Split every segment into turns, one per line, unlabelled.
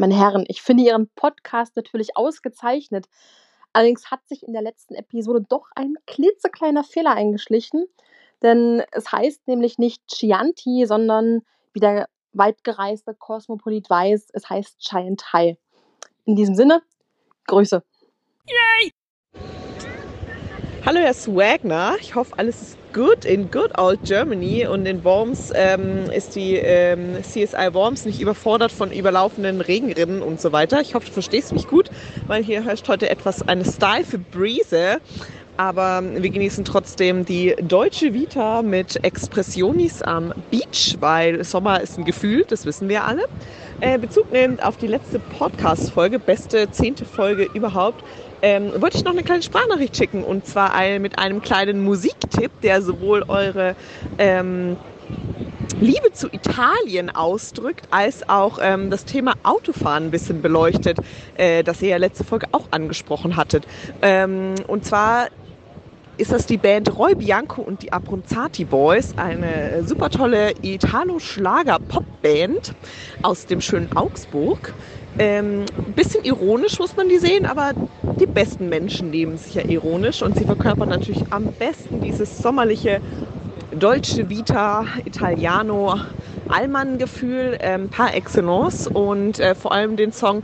Meine Herren, ich finde Ihren Podcast natürlich ausgezeichnet. Allerdings hat sich in der letzten Episode doch ein klitzekleiner Fehler eingeschlichen, denn es heißt nämlich nicht Chianti, sondern wie der weitgereiste Kosmopolit weiß, es heißt Giant. In diesem Sinne, Grüße. Yay!
Hallo Herr Swagner, ich hoffe alles ist gut in good old Germany und in Worms ähm, ist die ähm, CSI Worms nicht überfordert von überlaufenden Regenrinnen und so weiter. Ich hoffe, du verstehst mich gut, weil hier herrscht heute etwas eine steife Brise. Aber wir genießen trotzdem die deutsche Vita mit Expressionis am Beach, weil Sommer ist ein Gefühl, das wissen wir alle. Äh, Bezug nehmend auf die letzte Podcast-Folge, beste zehnte Folge überhaupt, ähm, wollte ich noch eine kleine Sprachnachricht schicken und zwar mit einem kleinen Musiktipp, der sowohl eure ähm, Liebe zu Italien ausdrückt, als auch ähm, das Thema Autofahren ein bisschen beleuchtet, äh, das ihr ja letzte Folge auch angesprochen hattet. Ähm, und zwar ist das die Band Roy Bianco und die Abronzati Boys, eine super tolle Italo-Schlager-Pop-Band aus dem schönen Augsburg. Ähm, bisschen ironisch muss man die sehen, aber die besten Menschen nehmen sich ja ironisch und sie verkörpern natürlich am besten dieses sommerliche deutsche Vita Italiano Allmann-Gefühl ähm, par excellence und äh, vor allem den Song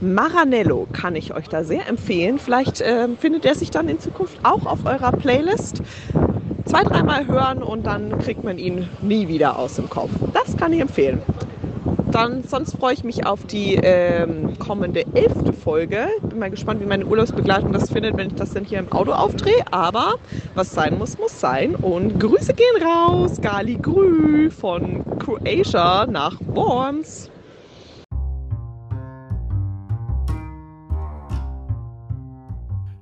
Maranello kann ich euch da sehr empfehlen. Vielleicht äh, findet er sich dann in Zukunft auch auf eurer Playlist. Zwei, dreimal hören und dann kriegt man ihn nie wieder aus dem Kopf. Das kann ich empfehlen dann sonst freue ich mich auf die ähm, kommende elfte Folge. Bin mal gespannt, wie meine Urlaubsbegleitung das findet, wenn ich das dann hier im Auto aufdrehe. Aber was sein muss, muss sein. Und Grüße gehen raus. Gali Grü von Croatia nach Worms.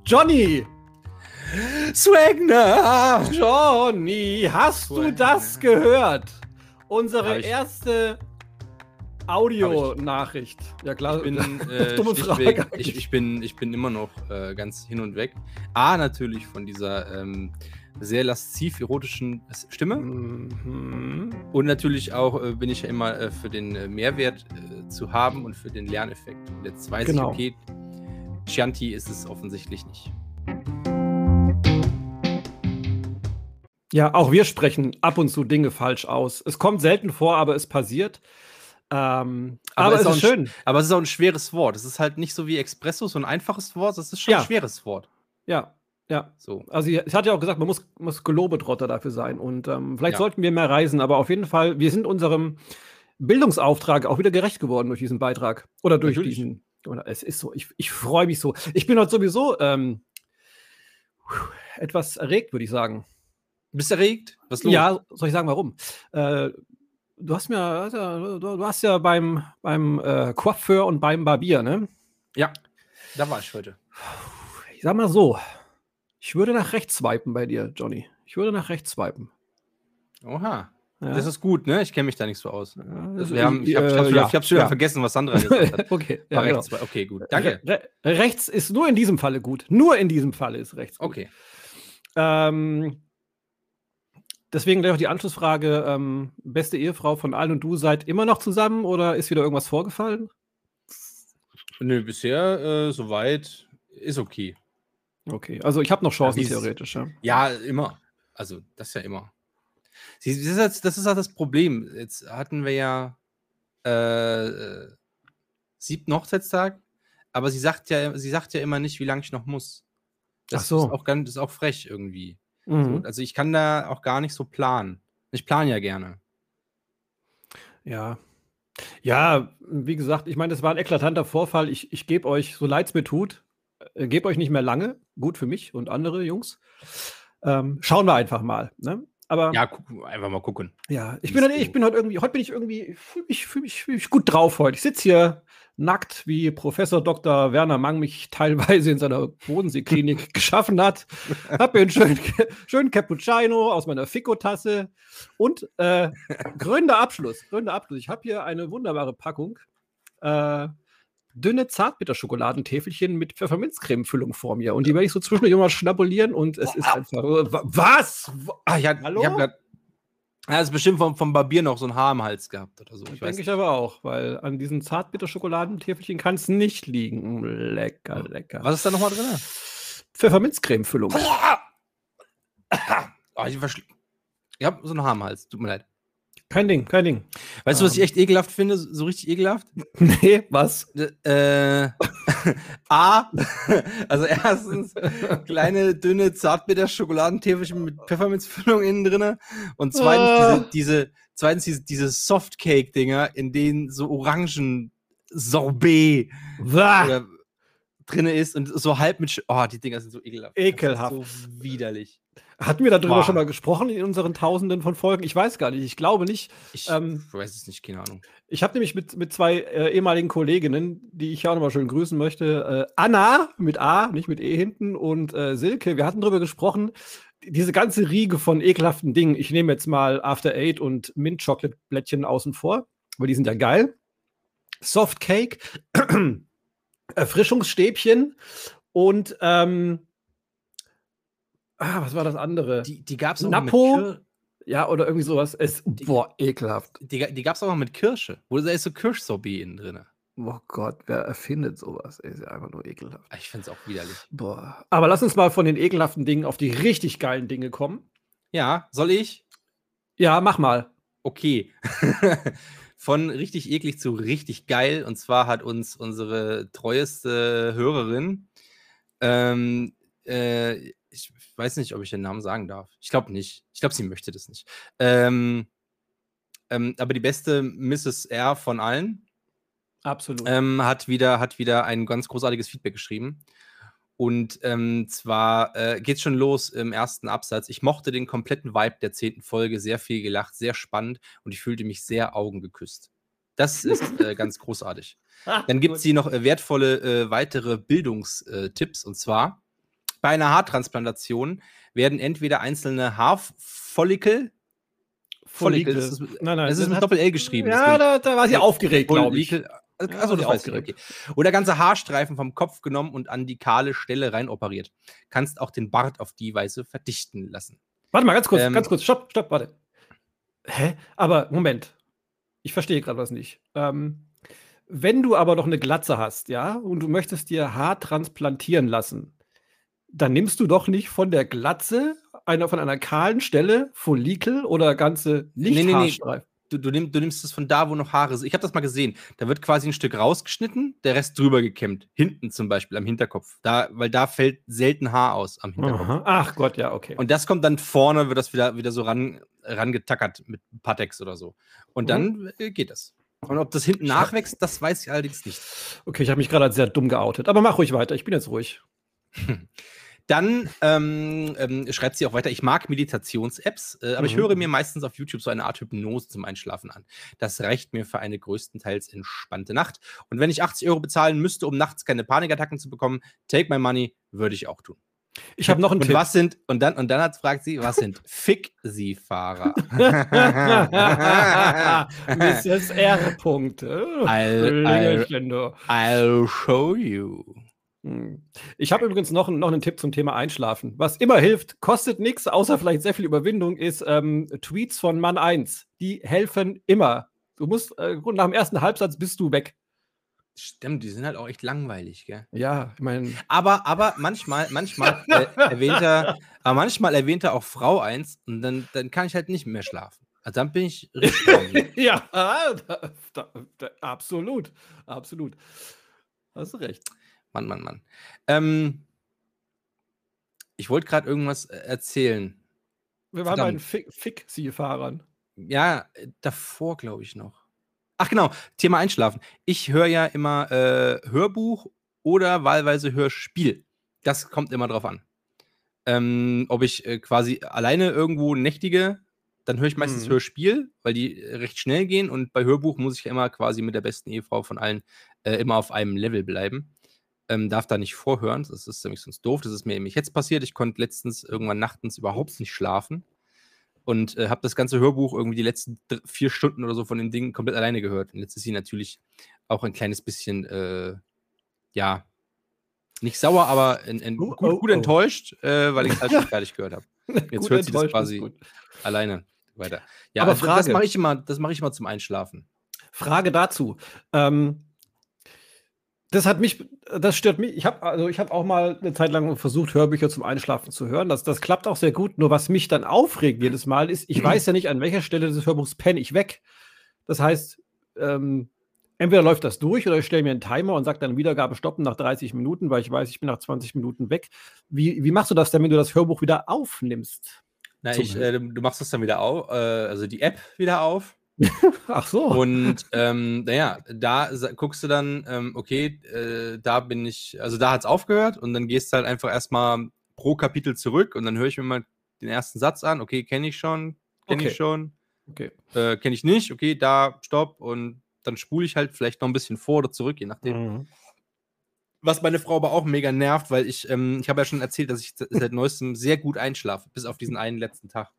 Johnny! Swagner! Johnny, hast du das gehört? Unsere erste Audio-Nachricht.
Ja klar. Ich bin, äh, Dumme Frage. Ich, ich, bin, ich bin immer noch äh, ganz hin und weg. A, natürlich von dieser ähm, sehr lasziv erotischen Stimme. Mhm. Und natürlich auch äh, bin ich ja immer äh, für den äh, Mehrwert äh, zu haben und für den Lerneffekt. Und jetzt weiß genau. ich, okay, Chianti ist es offensichtlich nicht.
Ja, auch wir sprechen ab und zu Dinge falsch aus. Es kommt selten vor, aber es passiert. Ähm,
aber, aber es ist, schön. Aber es ist auch ein schweres Wort. Es ist halt nicht so wie Espresso, so ein einfaches Wort. Es ist schon ja. ein schweres Wort.
Ja, ja. So. Also, ich hatte ja auch gesagt, man muss, muss Gelobetrotter dafür sein. Und ähm, vielleicht ja. sollten wir mehr reisen, aber auf jeden Fall, wir sind unserem Bildungsauftrag auch wieder gerecht geworden durch diesen Beitrag. Oder durch Natürlich. diesen. Es ist so, ich, ich freue mich so. Ich bin heute sowieso ähm, etwas erregt, würde ich sagen.
Bist du erregt?
Was los? Ja, soll ich sagen, warum? Äh, du hast mir, du, du hast ja beim, beim äh, Coiffeur und beim Barbier, ne?
Ja, da war ich heute.
Ich sag mal so, ich würde nach rechts swipen bei dir, Johnny. Ich würde nach rechts swipen.
Oha. Ja. Das ist gut, ne? Ich kenne mich da nicht so aus. Ja, haben, ich habe äh, ja, hab schon ja. vergessen, was Sandra gesagt hat.
okay, ja,
rechts, genau. okay, gut. Danke.
Re rechts ist nur in diesem Falle gut. Nur in diesem Falle ist rechts gut.
Okay.
Ähm, Deswegen gleich auch die Anschlussfrage: ähm, Beste Ehefrau von allen und du seid immer noch zusammen oder ist wieder irgendwas vorgefallen?
Nö, bisher äh, soweit ist okay.
Okay, also ich habe noch Chancen ja, theoretisch. Ja.
ja, immer. Also, das ist ja immer. Das ist, halt, das ist halt das Problem. Jetzt hatten wir ja äh, siebten Hochzeitstag, aber sie sagt ja, sie sagt ja immer nicht, wie lange ich noch muss. Das Ach so. ist auch ganz, ist auch frech irgendwie. Mhm. So, also ich kann da auch gar nicht so planen. Ich plane ja gerne.
Ja. Ja, wie gesagt, ich meine, das war ein eklatanter Vorfall. Ich, ich gebe euch, so leid es mir tut, äh, gebe euch nicht mehr lange. Gut für mich und andere Jungs. Ähm, schauen wir einfach mal. Ne? Aber
ja, einfach mal gucken.
Ja, ich bin, halt, ich bin heute irgendwie, heute bin ich irgendwie, fühle mich, fühl mich, fühl mich gut drauf heute. Ich sitze hier nackt, wie Professor Dr. Werner Mang mich teilweise in seiner Bodenseeklinik geschaffen hat. Hab mir einen schönen, schönen Cappuccino aus meiner Fico-Tasse und äh, gründer Abschluss. Gründer Abschluss. Ich habe hier eine wunderbare Packung. Äh, dünne Zartbitterschokoladentäfelchen mit Pfefferminzcremefüllung vor mir. Und die werde ich so zwischendurch immer schnabulieren und es ist einfach. Was?
Ah, ja, Hallo? Ich Er hat bestimmt vom, vom Barbier noch so ein Haar im Hals gehabt oder so.
Ich denke ich aber auch, weil an diesen Zartbitter-Schokoladentäfelchen kann es nicht liegen. Lecker, lecker.
Was ist da nochmal drin?
Pfefferminzcreme-Füllung.
oh, ich ich habe so ein Haar im Hals, tut mir leid.
Kein Ding, kein Ding.
Weißt du, was ich ähm. echt ekelhaft finde? So richtig ekelhaft?
Nee, was?
Äh, A, also erstens kleine, dünne, zartbitter Schokoladentäfelchen mit Pfefferminzfüllung innen drin. Und zweitens ah. diese, diese, zweitens diese, diese Softcake-Dinger, in denen so Orangen Sorbet drin ist und so halb mit. Sch oh, die Dinger sind so ekelhaft.
Ekelhaft.
So widerlich.
Hatten wir darüber Boah. schon mal gesprochen in unseren Tausenden von Folgen? Ich weiß gar nicht. Ich glaube nicht.
Ich ähm, weiß es nicht, keine Ahnung.
Ich habe nämlich mit, mit zwei äh, ehemaligen Kolleginnen, die ich auch nochmal schön grüßen möchte, äh, Anna mit A, nicht mit E hinten, und äh, Silke. Wir hatten darüber gesprochen, diese ganze Riege von ekelhaften Dingen. Ich nehme jetzt mal After Eight und Mint Chocolate Blättchen außen vor, weil die sind ja geil. Soft Cake, Erfrischungsstäbchen und ähm, Ah, was war das andere?
Die, die gab es
auch Napo. Mit ja, oder irgendwie sowas. Es, die, boah, ekelhaft.
Die, die gab es auch mal mit Kirsche. Wo da ist so Kirschsorbet innen drin.
Oh Gott, wer erfindet sowas? Ey, ist ja einfach nur ekelhaft.
Ich finde es auch widerlich.
Boah. Aber lass uns mal von den ekelhaften Dingen auf die richtig geilen Dinge kommen.
Ja, soll ich?
Ja, mach mal.
Okay. von richtig eklig zu richtig geil. Und zwar hat uns unsere treueste Hörerin ähm, äh, ich weiß nicht, ob ich den Namen sagen darf. Ich glaube nicht. Ich glaube, sie möchte das nicht. Ähm, ähm, aber die beste Mrs. R von allen.
Absolut.
Ähm, hat, wieder, hat wieder ein ganz großartiges Feedback geschrieben. Und ähm, zwar äh, geht es schon los im ersten Absatz. Ich mochte den kompletten Vibe der zehnten Folge, sehr viel gelacht, sehr spannend und ich fühlte mich sehr augengeküsst. Das ist äh, ganz großartig. Ah, Dann gibt es hier noch äh, wertvolle äh, weitere Bildungstipps und zwar bei einer Haartransplantation werden entweder einzelne Haarfollikel
Follikel.
Das ist, nein, nein, das ist mit Doppel-L geschrieben.
Ja, da, da, war sie aufgeregt, glaube ich.
Achso, das weiß ich. Okay. Oder ganze Haarstreifen vom Kopf genommen und an die kahle Stelle rein operiert. Kannst auch den Bart auf die Weise verdichten lassen.
Warte mal, ganz kurz, ähm, ganz kurz. Stopp, stopp, warte. Hä? Aber Moment. Ich verstehe gerade was nicht. Ähm, wenn du aber noch eine Glatze hast, ja, und du möchtest dir Haar transplantieren lassen, dann nimmst du doch nicht von der Glatze einer von einer kahlen Stelle Follikel oder ganze Lichthaarstreifen. Nee, nee,
Du, du, nimm, du, nimmst es von da, wo noch Haare sind. Ich habe das mal gesehen. Da wird quasi ein Stück rausgeschnitten, der Rest drüber gekämmt. Hinten zum Beispiel, am Hinterkopf. Da, weil da fällt selten Haar aus am Hinterkopf. Aha.
Ach Gott, ja, okay.
Und das kommt dann vorne, wird das wieder, wieder so ran, rangetackert mit Patex oder so. Und dann mhm. Äh, geht das. Und ob das hinten nachwächst, das weiß ich allerdings nicht.
Okay, ich habe mich gerade als sehr dumm geoutet. Aber mach ruhig weiter, ich bin jetzt ruhig.
Dann ähm, ähm, schreibt sie auch weiter, ich mag Meditations-Apps, äh, aber mhm. ich höre mir meistens auf YouTube so eine Art Hypnose zum Einschlafen an. Das reicht mir für eine größtenteils entspannte Nacht. Und wenn ich 80 Euro bezahlen müsste, um nachts keine Panikattacken zu bekommen, take my money, würde ich auch tun.
Ich habe noch einen
und
Tipp.
Was sind, und dann, und dann hat, fragt sie, was sind Fick-Sie-Fahrer?
Mrs. R-Punkte.
I'll, I'll, I'll show you.
Hm. Ich habe übrigens noch, noch einen Tipp zum Thema Einschlafen. Was immer hilft, kostet nichts, außer vielleicht sehr viel Überwindung, ist ähm, Tweets von Mann 1. Die helfen immer. Du musst, äh, nach dem ersten Halbsatz bist du weg.
Stimmt, die sind halt auch echt langweilig, gell?
Ja, ich meine.
Aber, aber manchmal, manchmal äh, erwähnt er, aber manchmal erwähnt er auch Frau 1 und dann, dann kann ich halt nicht mehr schlafen. Also dann bin ich richtig.
ja, da, da, da, absolut. Absolut. Hast du recht.
Mann, Mann, Mann. Ähm, ich wollte gerade irgendwas äh, erzählen.
Wir waren Verdammt. bei den Fick-Sie-Fahrern.
Ja, äh, davor glaube ich noch. Ach genau, Thema Einschlafen. Ich höre ja immer äh, Hörbuch oder wahlweise Hörspiel. Das kommt immer drauf an. Ähm, ob ich äh, quasi alleine irgendwo nächtige, dann höre ich meistens mhm. Hörspiel, weil die äh, recht schnell gehen und bei Hörbuch muss ich ja immer quasi mit der besten Ehefrau von allen äh, immer auf einem Level bleiben ähm, darf da nicht vorhören. Das ist nämlich sonst doof. Das ist mir nämlich jetzt passiert. Ich konnte letztens irgendwann nachtens überhaupt nicht schlafen und äh, habe das ganze Hörbuch irgendwie die letzten vier Stunden oder so von den Dingen komplett alleine gehört. Und jetzt ist sie natürlich auch ein kleines bisschen, äh, ja, nicht sauer, aber in, in, oh, gut, gut oh, oh. enttäuscht, äh, weil ich es halt schon fertig gehört habe. Jetzt hört sie das quasi alleine. weiter. Ja, aber also, Frage, das mache ich immer, das mache ich immer zum Einschlafen.
Frage dazu. Ähm, das hat mich, das stört mich. Ich habe also ich habe auch mal eine Zeit lang versucht, Hörbücher zum Einschlafen zu hören. Das, das klappt auch sehr gut. Nur was mich dann aufregt jedes Mal ist, ich weiß ja nicht, an welcher Stelle des Hörbuchs penne ich weg. Das heißt, ähm, entweder läuft das durch oder ich stelle mir einen Timer und sage dann Wiedergabe stoppen nach 30 Minuten, weil ich weiß, ich bin nach 20 Minuten weg. Wie, wie machst du das, damit du das Hörbuch wieder aufnimmst?
Na, ich, äh, du machst das dann wieder auf, äh, also die App wieder auf
Ach so.
Und ähm, naja, da guckst du dann, ähm, okay, äh, da bin ich, also da hat es aufgehört und dann gehst du halt einfach erstmal pro Kapitel zurück und dann höre ich mir mal den ersten Satz an, okay, kenne ich schon, kenne okay. ich schon, okay. äh, kenne ich nicht, okay, da, stopp und dann spule ich halt vielleicht noch ein bisschen vor oder zurück, je nachdem. Mhm. Was meine Frau aber auch mega nervt, weil ich, ähm, ich habe ja schon erzählt, dass ich seit neuestem sehr gut einschlafe, bis auf diesen einen letzten Tag.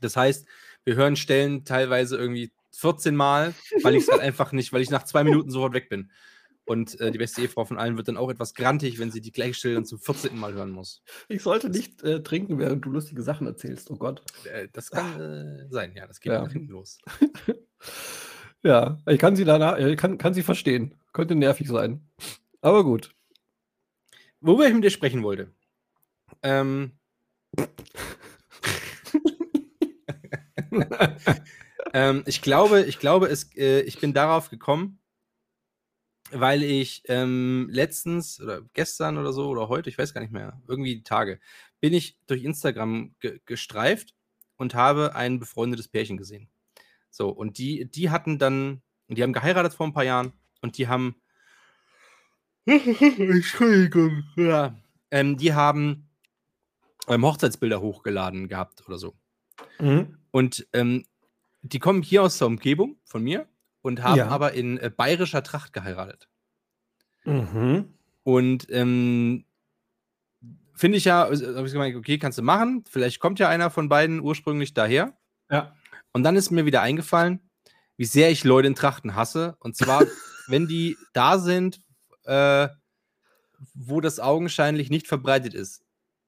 Das heißt, wir hören Stellen teilweise irgendwie 14 Mal, weil ich es halt einfach nicht, weil ich nach zwei Minuten sofort weg bin. Und äh, die beste Ehefrau von allen wird dann auch etwas grantig, wenn sie die gleiche Stelle dann zum 14. Mal hören muss.
Ich sollte nicht äh, trinken, während du lustige Sachen erzählst. Oh Gott.
Äh, das kann äh, sein, ja. Das geht ja. nach hinten los.
ja, ich kann sie danach, ich kann, kann sie verstehen. Könnte nervig sein. Aber gut.
Worüber ich mit dir sprechen wollte. Ähm, ähm, ich glaube, ich glaube, es, äh, ich bin darauf gekommen, weil ich ähm, letztens oder gestern oder so oder heute, ich weiß gar nicht mehr, irgendwie die Tage, bin ich durch Instagram ge gestreift und habe ein befreundetes Pärchen gesehen. So, und die, die hatten dann, die haben geheiratet vor ein paar Jahren und die haben. Entschuldigung. Ja. Ähm, die haben ähm, Hochzeitsbilder hochgeladen gehabt oder so. Mhm. Und ähm, die kommen hier aus der Umgebung von mir und haben ja. aber in äh, bayerischer Tracht geheiratet. Mhm. Und ähm, finde ich ja, also, habe ich gemeint, okay, kannst du machen. Vielleicht kommt ja einer von beiden ursprünglich daher.
Ja.
Und dann ist mir wieder eingefallen, wie sehr ich Leute in Trachten hasse. Und zwar, wenn die da sind, äh, wo das augenscheinlich nicht verbreitet ist.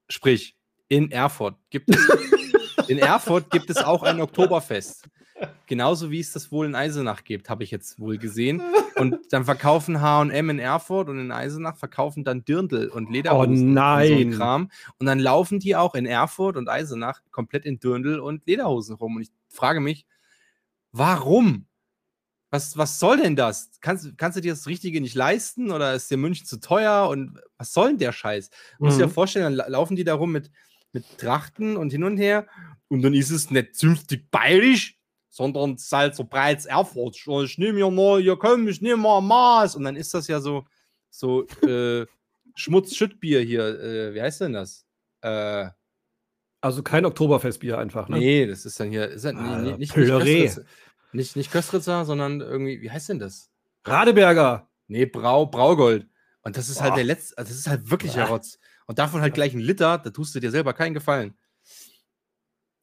Sprich, in Erfurt gibt es In Erfurt gibt es auch ein Oktoberfest. Genauso wie es das wohl in Eisenach gibt, habe ich jetzt wohl gesehen. Und dann verkaufen HM in Erfurt und in Eisenach verkaufen dann Dirndl und Lederhosen
oh nein. und
so Kram. Und dann laufen die auch in Erfurt und Eisenach komplett in Dirndl und Lederhosen rum. Und ich frage mich, warum? Was, was soll denn das? Kannst, kannst du dir das Richtige nicht leisten oder ist dir München zu teuer? Und was soll denn der Scheiß? Mhm. Muss dir vorstellen, dann laufen die da rum mit, mit Trachten und hin und her und dann ist es nicht zünftig bayerisch, sondern es ist halt so Erfurt. Ich nehme ja mal, hier komm, ich nehme mal Maß. Und dann ist das ja so, so äh, Schmutz-Schüttbier hier. Äh, wie heißt denn das? Äh,
also kein Oktoberfestbier einfach, ne?
Nee, das ist dann hier. Ist halt, ah, nicht, nicht, Köstritzer, nicht, nicht Köstritzer, sondern irgendwie, wie heißt denn das?
Radeberger.
Nee, Brau, Braugold. Und das ist Boah. halt der letzte, also das ist halt wirklicher Rotz. Und davon halt gleich ein Liter, da tust du dir selber keinen Gefallen.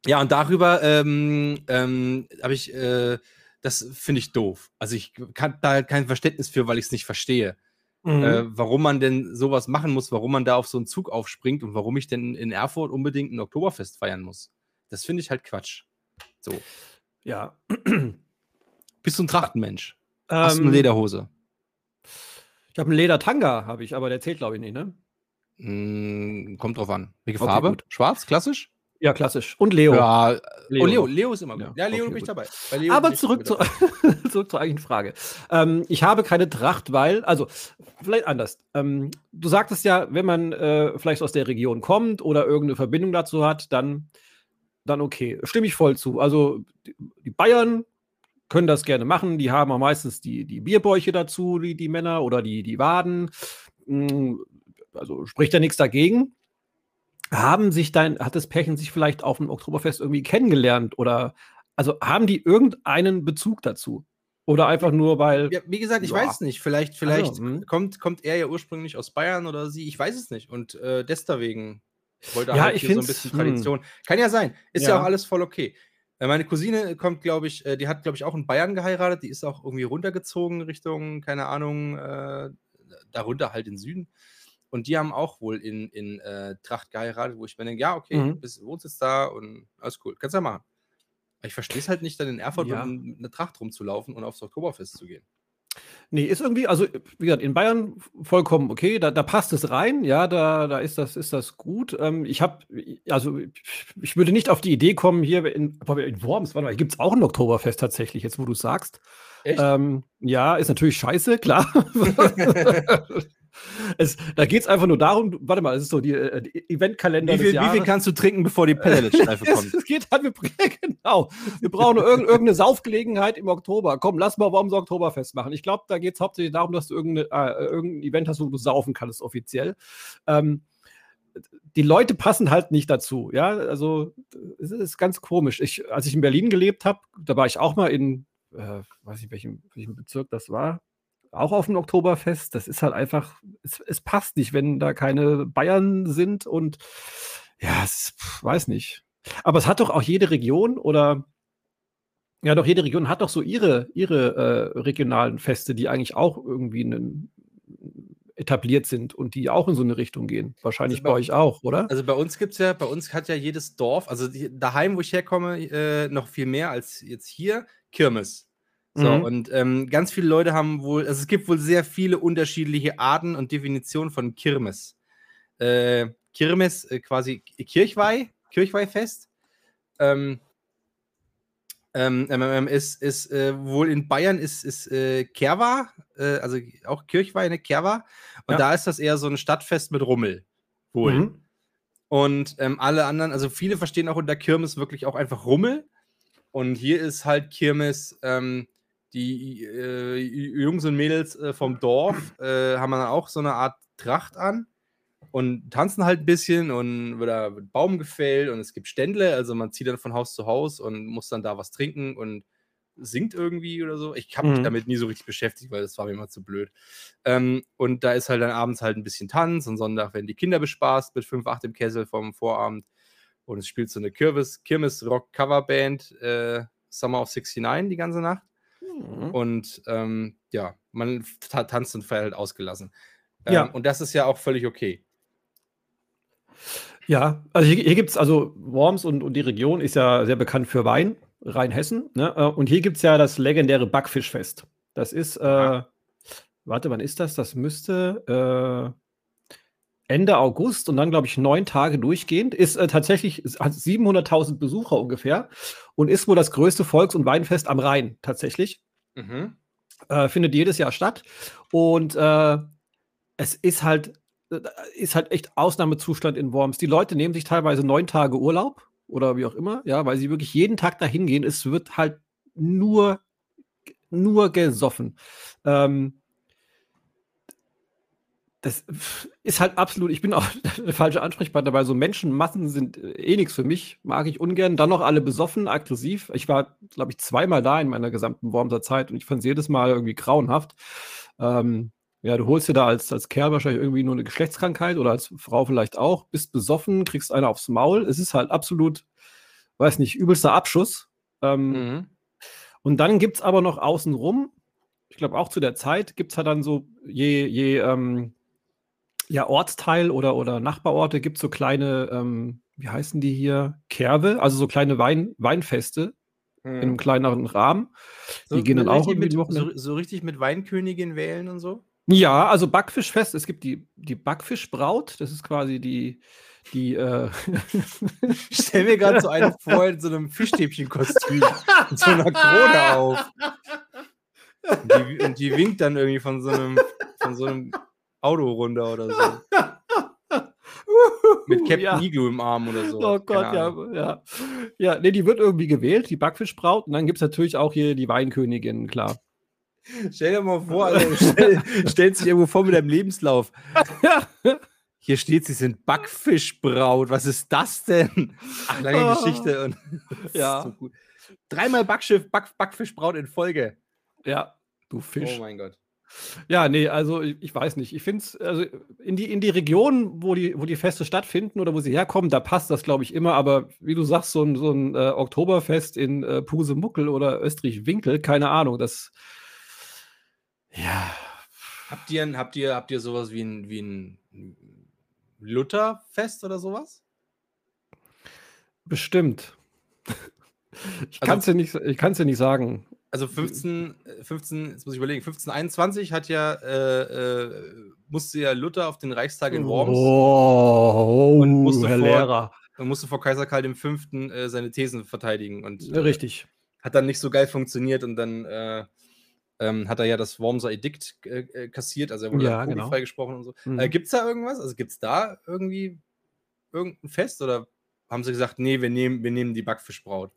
Ja, und darüber ähm, ähm, habe ich, äh, das finde ich doof. Also ich kann da halt kein Verständnis für, weil ich es nicht verstehe. Mhm. Äh, warum man denn sowas machen muss, warum man da auf so einen Zug aufspringt und warum ich denn in Erfurt unbedingt ein Oktoberfest feiern muss. Das finde ich halt Quatsch. So.
Ja.
Bist du ein Trachtenmensch? Ähm, Hast du eine Lederhose?
Ich habe einen Ledertanga, habe ich, aber der zählt, glaube ich, nicht, ne?
Mm, kommt drauf an. Welche okay, Farbe? Gut. Schwarz, klassisch?
Ja, klassisch. Und Leo.
Ja, Leo. Oh, Leo, Leo ist immer gut. Ja, Leo okay, bin ich dabei.
Aber zurück, zu, zurück zur eigentlichen Frage. Ähm, ich habe keine Tracht, weil, also, vielleicht anders. Ähm, du sagtest ja, wenn man äh, vielleicht aus der Region kommt oder irgendeine Verbindung dazu hat, dann, dann okay. Stimme ich voll zu. Also, die, die Bayern können das gerne machen. Die haben auch meistens die, die Bierbäuche dazu, die, die Männer, oder die, die Waden. Also, spricht ja nichts dagegen haben sich dein, hat das Pärchen sich vielleicht auf dem Oktoberfest irgendwie kennengelernt oder also haben die irgendeinen Bezug dazu? Oder einfach nur, weil.
Ja, wie gesagt, ich ja. weiß nicht. Vielleicht, vielleicht also, hm. kommt, kommt er ja ursprünglich aus Bayern oder sie, ich weiß es nicht. Und äh, deswegen wollte er
ja, halt
hier so ein bisschen hm. Tradition. Kann ja sein. Ist ja. ja auch alles voll okay. Äh, meine Cousine kommt, glaube ich, äh, die hat, glaube ich, auch in Bayern geheiratet. Die ist auch irgendwie runtergezogen Richtung, keine Ahnung, äh, darunter halt in Süden. Und die haben auch wohl in, in äh, Tracht geheiratet, wo ich mir denke, ja, okay, mhm. bist, wohnst jetzt da und alles cool. Kannst du ja machen. Ich verstehe es halt nicht, dann in Erfurt ja. mit einer Tracht rumzulaufen und aufs Oktoberfest zu gehen.
Nee, ist irgendwie, also wie gesagt, in Bayern vollkommen okay, da, da passt es rein, ja, da, da ist das, ist das gut. Ähm, ich habe, also ich würde nicht auf die Idee kommen, hier in, in Worms, warte mal, gibt es auch ein Oktoberfest tatsächlich, jetzt wo du sagst. Ähm, ja, ist natürlich scheiße, klar. Es, da geht es einfach nur darum, warte mal, es ist so die, äh, die Eventkalender.
Wie viel, wie viel, kannst du trinken, bevor die Pellet-Schleife kommt?
es geht halt, wir, genau. Wir brauchen irg irgendeine Saufgelegenheit im Oktober. Komm, lass mal Worms Oktoberfest machen. Ich glaube, da geht es hauptsächlich darum, dass du irgendeine, äh, irgendein Event hast, wo du saufen kannst, offiziell. Ähm, die Leute passen halt nicht dazu. Ja, also es ist ganz komisch. Ich, als ich in Berlin gelebt habe, da war ich auch mal in, äh, weiß ich welchem, welchem Bezirk das war, auch auf dem Oktoberfest. Das ist halt einfach, es, es passt nicht, wenn da keine Bayern sind und ja, es, weiß nicht. Aber es hat doch auch jede Region oder ja, doch jede Region hat doch so ihre, ihre äh, regionalen Feste, die eigentlich auch irgendwie einen, etabliert sind und die auch in so eine Richtung gehen. Wahrscheinlich also bei, bei, euch auch, oder?
Also bei uns gibt es ja, bei uns hat ja jedes Dorf, also daheim, wo ich herkomme, äh, noch viel mehr als jetzt hier, Kirmes. So, mhm. und ähm, ganz viele Leute haben wohl, also es gibt wohl sehr viele unterschiedliche Arten und Definitionen von Kirmes. Äh, Kirmes, äh, quasi Kirchweih, Kirchweihfest. Ähm, ähm, ähm, ähm, ist, ist äh, wohl in Bayern ist, ist äh, Kerwa, äh, also auch Kirchweih, ne, Kerwa. Und ja. da ist das eher so ein Stadtfest mit Rummel. Wohl. Mhm. Und ähm, alle anderen, also viele verstehen auch unter Kirmes wirklich auch einfach Rummel. Und hier ist halt Kirmes, ähm, die äh, Jungs und Mädels äh, vom Dorf äh, haben dann auch so eine Art Tracht an und tanzen halt ein bisschen und wird da wird Baum gefällt und es gibt Ständle, also man zieht dann von Haus zu Haus und muss dann da was trinken und singt irgendwie oder so. Ich habe mich mhm. damit nie so richtig beschäftigt, weil das war mir immer zu blöd. Ähm, und da ist halt dann abends halt ein bisschen Tanz und Sonntag werden die Kinder bespaßt mit 5, 8 im Kessel vom Vorabend und es spielt so eine Kirmes-Rock-Coverband äh, Summer of 69 die ganze Nacht. Mhm. Und ähm, ja, man tanzt und feiert halt ausgelassen. Ähm, ja. Und das ist ja auch völlig okay.
Ja, also hier, hier gibt es, also Worms und, und die Region ist ja sehr bekannt für Wein, Rheinhessen. Ne? Äh, und hier gibt es ja das legendäre Backfischfest. Das ist, äh, warte, wann ist das? Das müsste äh, Ende August und dann, glaube ich, neun Tage durchgehend. Ist äh, tatsächlich, hat 700.000 Besucher ungefähr und ist wohl das größte Volks- und Weinfest am Rhein tatsächlich. Mhm. Äh, findet jedes Jahr statt. Und äh, es ist halt, äh, ist halt echt Ausnahmezustand in Worms. Die Leute nehmen sich teilweise neun Tage Urlaub oder wie auch immer, ja, weil sie wirklich jeden Tag dahin gehen. Es wird halt nur, nur gesoffen. Ähm, das ist halt absolut, ich bin auch der falsche Ansprechpartner, weil so Menschenmassen sind äh, eh nichts für mich, mag ich ungern. Dann noch alle besoffen, aggressiv. Ich war, glaube ich, zweimal da in meiner gesamten Wormser Zeit und ich fand es jedes Mal irgendwie grauenhaft. Ähm, ja, du holst dir da als, als Kerl wahrscheinlich irgendwie nur eine Geschlechtskrankheit oder als Frau vielleicht auch, bist besoffen, kriegst eine aufs Maul. Es ist halt absolut, weiß nicht, übelster Abschuss. Ähm, mhm. Und dann gibt es aber noch außenrum, ich glaube auch zu der Zeit, gibt es halt dann so, je, je ähm, ja, Ortsteil oder, oder Nachbarorte gibt es so kleine, ähm, wie heißen die hier? Kerve, also so kleine Wein, Weinfeste hm. in einem mhm. kleineren Rahmen.
So, die gehen dann auch mit, so, so, richtig mit Weinkönigin wählen und so?
Ja, also Backfischfest. Es gibt die, die Backfischbraut, das ist quasi die, die, äh
Ich stelle mir gerade so einen vor in so einem Fischstäbchenkostüm mit so einer Krone auf. Und die, und die winkt dann irgendwie von so einem, von so einem Auto runter oder so. Mit Captain ja. Igloo im Arm oder so.
Oh Gott, ja, ja. Ja, nee, die wird irgendwie gewählt, die Backfischbraut. Und dann gibt es natürlich auch hier die Weinkönigin, klar.
Stell dir mal vor, also, stell, stellst dich irgendwo vor mit deinem Lebenslauf. Hier steht, sie sind Backfischbraut. Was ist das denn? Ach, lange oh. Geschichte. Und
ja. So
Dreimal Backschiff, Back, Backfischbraut in Folge.
Ja, du Fisch.
Oh mein Gott.
Ja, nee, also ich, ich weiß nicht. Ich finde es, also in die, in die Region, wo die, wo die Feste stattfinden oder wo sie herkommen, da passt das, glaube ich, immer. Aber wie du sagst, so ein, so ein äh, Oktoberfest in äh, Pusemuckel oder Österreich-Winkel, keine Ahnung, das. Ja.
Habt ihr, habt ihr, habt ihr sowas wie ein, wie ein Lutherfest oder sowas?
Bestimmt. Ich kann es also, dir, nicht, dir nicht sagen.
Also 15, 15, jetzt muss ich überlegen, 1521 hat ja, äh, äh, musste ja Luther auf den Reichstag in Worms.
Oh, und musste Herr
vor,
Lehrer.
Und musste vor Kaiser Karl V. Äh, seine Thesen verteidigen. Und,
äh, Richtig.
Hat dann nicht so geil funktioniert und dann äh, ähm, hat er ja das Wormser Edikt äh, äh, kassiert, also er wurde
ja, genau.
freigesprochen und so. Mhm. Äh, gibt es da irgendwas? Also gibt es da irgendwie irgendein Fest oder haben sie gesagt, nee, wir nehmen, wir nehmen die Backfischbraut?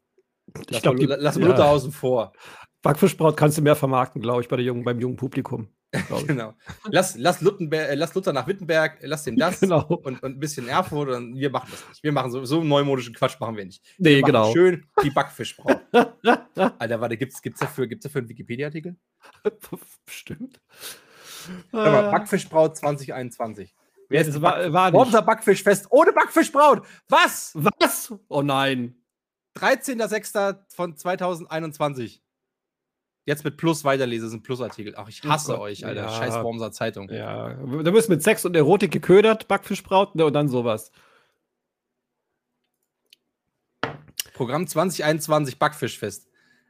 Ich glaube,
lass ja. Luther außen vor.
Backfischbraut kannst du mehr vermarkten, glaube ich, bei der jungen, beim jungen Publikum.
genau. Lass, lass, äh, lass, Luther nach Wittenberg, lass den das
genau.
und, und, ein bisschen Erfurt und wir machen das nicht. Wir machen so, so neumodischen Quatsch machen wir nicht.
Nee,
wir
genau.
Schön die Backfischbraut. Alter, warte, gibt's, gibt's, dafür, gibt's dafür einen Wikipedia-Artikel?
Bestimmt.
Mal, Backfischbraut 2021.
Wer ist das? War, war
Backfischfest ohne Backfischbraut. Was?
Was? Oh nein.
13.06. von 2021. Jetzt mit Plus weiterlese, ist ein Plusartikel. Ach, ich hasse oh euch, Alter. Ja. Scheiß Wormser Zeitung.
Ja, da wirst mit Sex und Erotik geködert, Backfischbraut ne, und dann sowas.
Programm 2021 Backfischfest.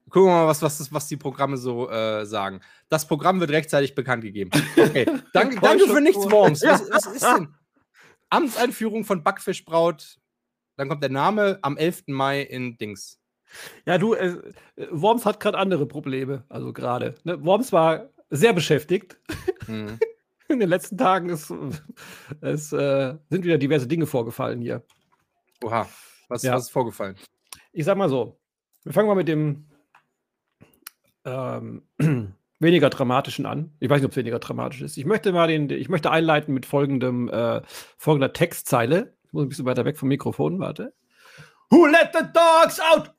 Gucken wir mal, was, was, was die Programme so äh, sagen. Das Programm wird rechtzeitig bekannt gegeben. Okay. danke, danke für nichts, Worms. Was, was ist denn? Amtseinführung von Backfischbraut. Dann kommt der Name am 11. Mai in Dings.
Ja, du, äh, Worms hat gerade andere Probleme. Also gerade. Ne? Worms war sehr beschäftigt. Mhm. In den letzten Tagen ist, es, äh, sind wieder diverse Dinge vorgefallen hier.
Oha. Was, ja. was ist vorgefallen?
Ich sag mal so. Wir fangen mal mit dem ähm, weniger dramatischen an. Ich weiß nicht, ob es weniger dramatisch ist. Ich möchte mal den, ich möchte einleiten mit folgendem, äh, folgender Textzeile. Ich muss ein bisschen weiter weg vom Mikrofon, warte. Who let the dogs out?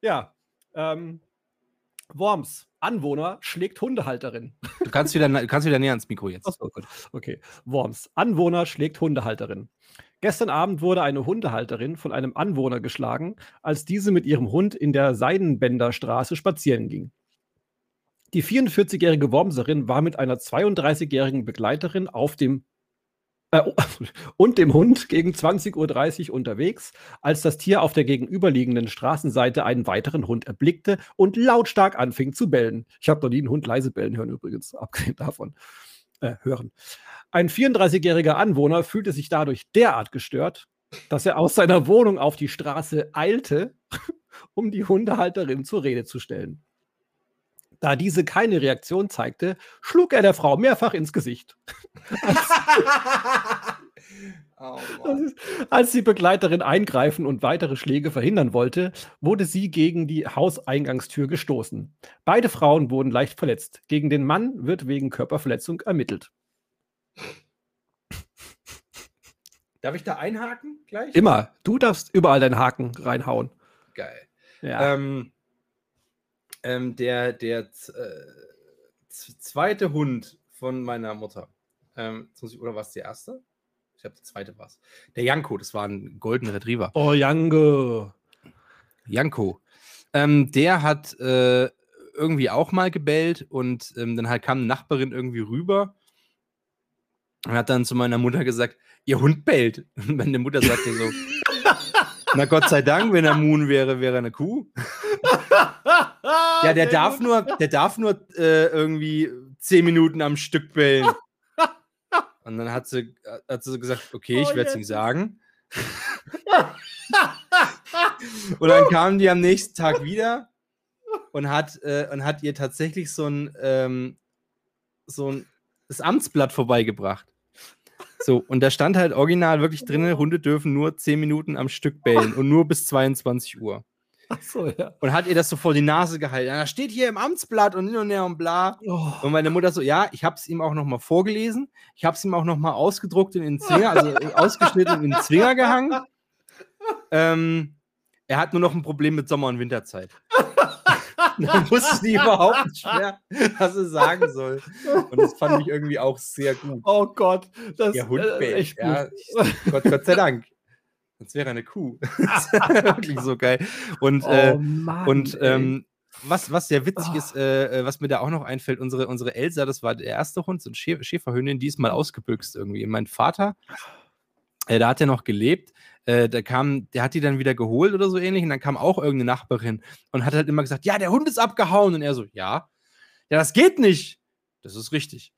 ja, ähm, Worms, Anwohner schlägt Hundehalterin.
Du kannst wieder, kannst wieder näher ans Mikro jetzt.
Achso, gut. Okay. Worms, Anwohner schlägt Hundehalterin. Gestern Abend wurde eine Hundehalterin von einem Anwohner geschlagen, als diese mit ihrem Hund in der Seidenbänderstraße spazieren ging. Die 44-jährige Wormserin war mit einer 32-jährigen Begleiterin auf dem äh, und dem Hund gegen 20.30 Uhr unterwegs, als das Tier auf der gegenüberliegenden Straßenseite einen weiteren Hund erblickte und lautstark anfing zu bellen. Ich habe noch nie einen Hund leise bellen hören, übrigens, abgesehen davon. Äh, hören. Ein 34-jähriger Anwohner fühlte sich dadurch derart gestört, dass er aus seiner Wohnung auf die Straße eilte, um die Hundehalterin zur Rede zu stellen. Da diese keine Reaktion zeigte, schlug er der Frau mehrfach ins Gesicht. oh, als, die Begleiterin eingreifen und weitere Schläge verhindern wollte, wurde sie gegen die Hauseingangstür gestoßen. Beide Frauen wurden leicht verletzt. Gegen den Mann wird wegen Körperverletzung ermittelt.
Darf ich da einhaken gleich?
Immer. Du darfst überall deinen Haken reinhauen.
Geil.
Ja.
Ähm, ähm, der der äh, zweite Hund von meiner Mutter. Ähm, oder war es der erste? Ich glaube, der zweite war es. Der Janko, das war ein goldener Retriever.
Oh, Janko.
Janko. Ähm, der hat äh, irgendwie auch mal gebellt und ähm, dann halt kam eine Nachbarin irgendwie rüber und hat dann zu meiner Mutter gesagt, ihr Hund bellt. Und meine Mutter sagte so, na Gott sei Dank, wenn er Moon wäre, wäre er eine Kuh. Ja, der darf nur, der darf nur äh, irgendwie zehn Minuten am Stück bellen. Und dann hat sie, hat sie gesagt, okay, ich oh, werde es nicht sagen. und dann kam die am nächsten Tag wieder und hat, äh, und hat ihr tatsächlich so ein, ähm, so ein das Amtsblatt vorbeigebracht. So, und da stand halt original wirklich drin, Hunde dürfen nur 10 Minuten am Stück bellen und nur bis 22 Uhr.
So, ja.
Und hat ihr das so vor die Nase gehalten. Da steht hier im Amtsblatt und hin und her und bla. Oh. Und meine Mutter so, ja, ich habe es ihm auch nochmal vorgelesen. Ich habe es ihm auch nochmal ausgedruckt und in den Zwinger, also ausgeschnitten und in den Zwinger gehangen. Ähm, er hat nur noch ein Problem mit Sommer- und Winterzeit. dann wusste sie überhaupt nicht mehr, was sie sagen soll. Und das fand ich irgendwie auch sehr gut.
Oh Gott,
das Der Hund äh, echt ja, Gott, Gott sei Dank. Sonst wäre eine Kuh. das wäre wirklich so geil. Und, oh, äh, Mann, und ähm, was, was sehr witzig oh. ist, äh, äh, was mir da auch noch einfällt, unsere, unsere Elsa, das war der erste Hund, so ein Schäferhündin, die ist mal ausgebüxt irgendwie. Mein Vater, äh, da hat er noch gelebt, äh, da kam, der hat die dann wieder geholt oder so ähnlich und dann kam auch irgendeine Nachbarin und hat halt immer gesagt, ja, der Hund ist abgehauen und er so, ja, ja, das geht nicht. Das ist richtig.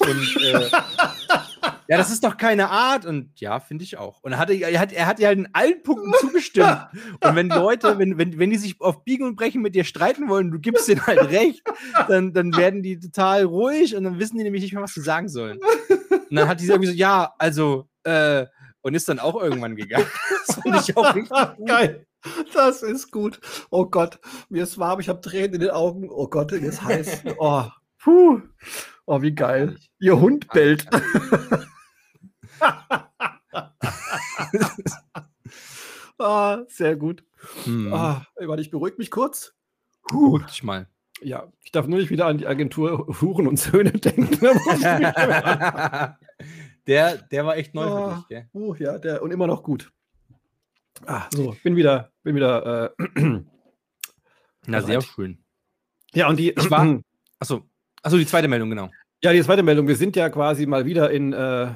Und äh, ja, das ist doch keine Art. Und ja, finde ich auch. Und er, hatte, er, hat, er hat ja in allen Punkten zugestimmt. Und wenn Leute, wenn, wenn, wenn die sich auf Biegen und Brechen mit dir streiten wollen, du gibst denen halt recht, dann, dann werden die total ruhig und dann wissen die nämlich nicht mehr, was sie sagen sollen. Und dann hat die irgendwie so, ja, also, äh, und ist dann auch irgendwann gegangen. Das finde ich auch richtig
gut. Geil. Das ist gut. Oh Gott, mir ist warm, ich habe Tränen in den Augen. Oh Gott, mir ist heiß. Oh, puh. Oh, wie geil. Ihr Hund bellt. ah, sehr gut. Hm. Ah, warte, ich beruhige mich kurz.
Beruhig dich mal.
Ja, ich darf nur nicht wieder an die Agentur Huren und Söhne denken.
der, der war echt neu oh, für dich,
gell? Oh, ja, der, und immer noch gut. Ah, so, bin wieder, bin wieder. Äh,
Na, bereit. sehr schön.
Ja, und die. Ich war.
Achso, achso, die zweite Meldung, genau.
Ja, die zweite Meldung. Wir sind ja quasi mal wieder in äh,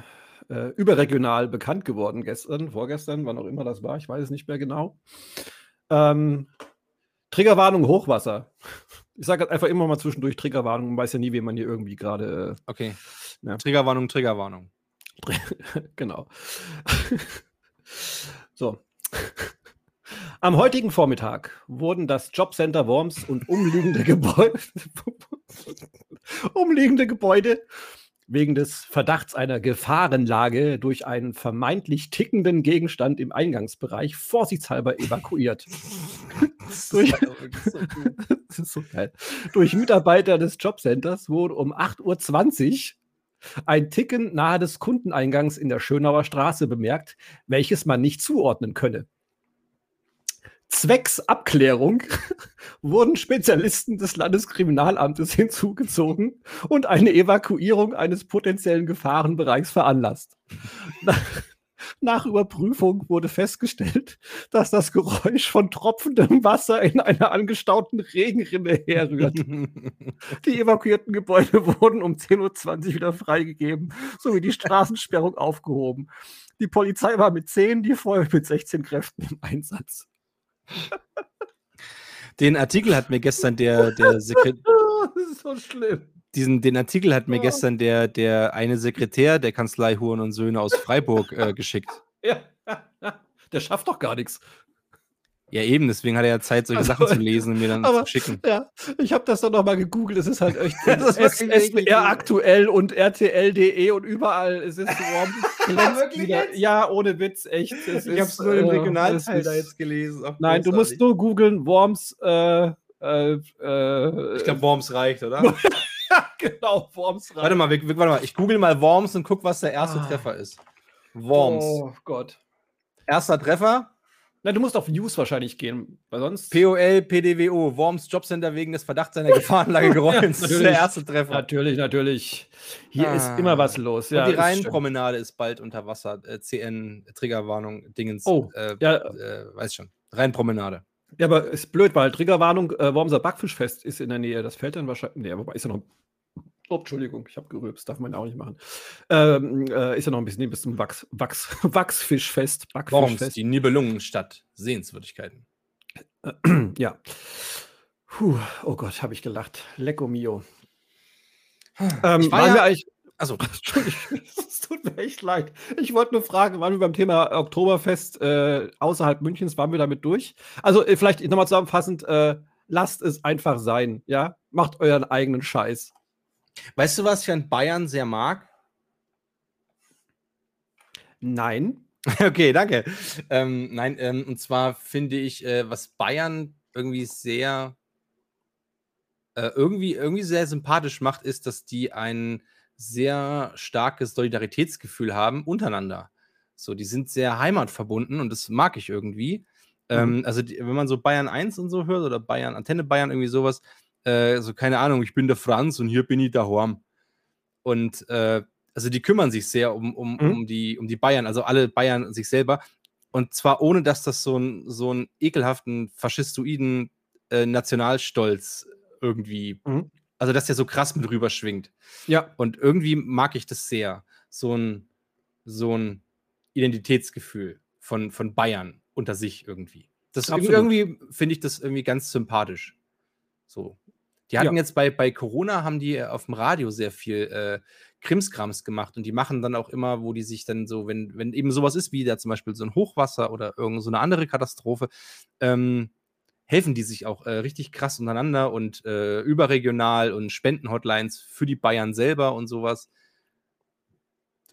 äh, überregional bekannt geworden gestern, vorgestern, wann auch immer das war, ich weiß es nicht mehr genau. Ähm, Triggerwarnung Hochwasser. Ich sage einfach immer mal zwischendurch Triggerwarnung, man weiß ja nie, wie man hier irgendwie gerade.
Äh, okay. Ja. Triggerwarnung, Triggerwarnung.
genau. so. Am heutigen Vormittag wurden das Jobcenter Worms und umliegende Gebäude, umliegende Gebäude wegen des Verdachts einer Gefahrenlage durch einen vermeintlich tickenden Gegenstand im Eingangsbereich vorsichtshalber evakuiert. durch, so durch, Mitarbeiter des Jobcenters wurde um 8.20 Uhr ein Ticken nahe des Kundeneingangs in der Schönauer Straße bemerkt, welches man nicht zuordnen könne. Zwecks Abklärung wurden Spezialisten des Landeskriminalamtes hinzugezogen und eine Evakuierung eines potenziellen Gefahrenbereichs veranlasst. Nach Überprüfung wurde festgestellt, dass das Geräusch von tropfendem Wasser in einer angestauten Regenrinne herrührt. Die evakuierten Gebäude wurden um 10.20 Uhr wieder freigegeben, sowie die Straßensperrung aufgehoben. Die Polizei war mit 10, die Feuerwehr mit 16 Kräften im Einsatz.
Den Artikel hat mir gestern der, der Sekretär.
Das ist so schlimm.
Diesen, den Artikel hat mir gestern der, der eine Sekretär der Kanzlei Huren und Söhne aus Freiburg äh, geschickt.
Ja, der schafft doch gar nichts.
Ja, eben, deswegen hat er ja Zeit, solche also, Sachen zu lesen und mir dann aber, zu schicken.
Ja, ich habe das dann nochmal gegoogelt. Es ist halt echt SWR aktuell und RTL.de und überall. Es ist wieder. Ja, ohne Witz, echt.
Es ich habe es nur im äh, Regionalteil da jetzt gelesen.
Nein, du musst nur googeln, Worms. Äh, äh,
äh ich glaube, Worms reicht, oder?
genau, Worms reicht.
Warte mal, warte mal, ich google mal Worms und guck, was der erste ah. Treffer ist. Worms.
Oh Gott.
Erster Treffer.
Na, du musst auf News wahrscheinlich gehen, weil sonst.
POL, PDWO, Worms Jobcenter wegen des Verdachts seiner Gefahrenlage geräumt.
das ist der erste Treffer. Natürlich, natürlich. Hier ah. ist immer was los.
Ja, Und die Rheinpromenade ist bald unter Wasser. Äh, CN, Triggerwarnung, Dingens.
Oh,
äh, ja. Äh, weiß schon. Rheinpromenade.
Ja, aber ist blöd, weil Triggerwarnung, äh, Wormser Backfischfest ist in der Nähe. Das fällt dann wahrscheinlich. Nee, aber ist ja noch Oh, Entschuldigung, ich habe gerülpst, darf man auch nicht machen. Ähm, äh, ist ja noch ein bisschen bis zum Wachs, Wachs, Wachsfischfest.
Worms, die Nibelungenstadt. Sehenswürdigkeiten.
ja. Puh, oh Gott, habe ich gelacht. Lecco mio. Ähm, ich war ja, wir eigentlich. Also, es tut mir echt leid. Ich wollte nur fragen, waren wir beim Thema Oktoberfest äh, außerhalb Münchens, waren wir damit durch? Also, äh, vielleicht nochmal zusammenfassend, äh, lasst es einfach sein, ja? Macht euren eigenen Scheiß.
Weißt du, was ich an Bayern sehr mag?
Nein.
Okay, danke. Ähm, nein, ähm, und zwar finde ich, äh, was Bayern irgendwie sehr, äh, irgendwie, irgendwie sehr sympathisch macht, ist, dass die ein sehr starkes Solidaritätsgefühl haben untereinander. So, die sind sehr heimatverbunden und das mag ich irgendwie. Ähm, mhm. also, die, wenn man so Bayern 1 und so hört oder Bayern, Antenne Bayern, irgendwie sowas, äh, so keine Ahnung, ich bin der Franz und hier bin ich der Horm. Und äh, also die kümmern sich sehr um, um, mhm. um, die, um die Bayern, also alle Bayern sich selber. Und zwar ohne, dass das so, ein, so einen ekelhaften, faschistoiden äh, Nationalstolz irgendwie, mhm. also dass der so krass mit rüber schwingt.
Ja.
Und irgendwie mag ich das sehr. So ein, so ein Identitätsgefühl von, von Bayern unter sich irgendwie. Das irgendwie finde ich das irgendwie ganz sympathisch. So. Die hatten ja. jetzt bei, bei Corona haben die auf dem Radio sehr viel äh, Krimskrams gemacht und die machen dann auch immer, wo die sich dann so, wenn, wenn eben sowas ist wie da zum Beispiel so ein Hochwasser oder irgend so eine andere Katastrophe, ähm, helfen die sich auch äh, richtig krass untereinander und äh, überregional und Spendenhotlines für die Bayern selber und sowas.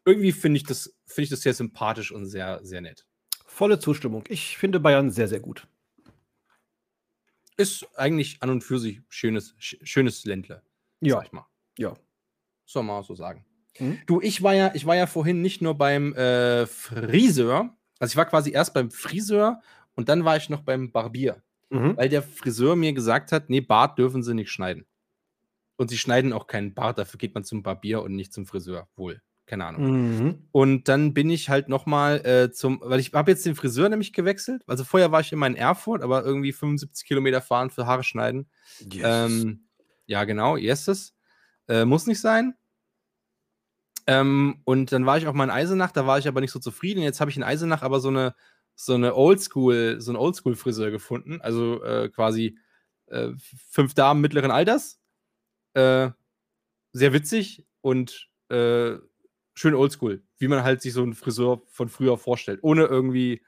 Irgendwie finde ich, das, find ich das sehr sympathisch und sehr, sehr nett.
Volle Zustimmung. Ich finde Bayern sehr, sehr gut.
Ist eigentlich an und für sich schönes, schönes Ländle.
Ja. Sag ich
mal. Ja. Soll man so sagen. Mhm. Du, ich war ja, ich war ja vorhin nicht nur beim äh, Friseur, also ich war quasi erst beim Friseur und dann war ich noch beim Barbier. Mhm. Weil der Friseur mir gesagt hat, nee, Bart dürfen sie nicht schneiden. Und sie schneiden auch keinen Bart, dafür geht man zum Barbier und nicht zum Friseur. Wohl. Keine Ahnung. Mhm. Und dann bin ich halt nochmal äh, zum, weil ich habe jetzt den Friseur nämlich gewechselt. Also vorher war ich immer in Erfurt, aber irgendwie 75 Kilometer fahren für Haare schneiden. Yes. Ähm, ja, genau, yes. Äh, muss nicht sein. Ähm, und dann war ich auch mal in Eisenach, da war ich aber nicht so zufrieden. Jetzt habe ich in Eisenach aber so eine, so eine Oldschool, so einen Oldschool-Friseur gefunden. Also äh, quasi äh, fünf Damen mittleren Alters. Äh, sehr witzig und äh, schön oldschool, wie man halt sich so einen Friseur von früher vorstellt. Ohne irgendwie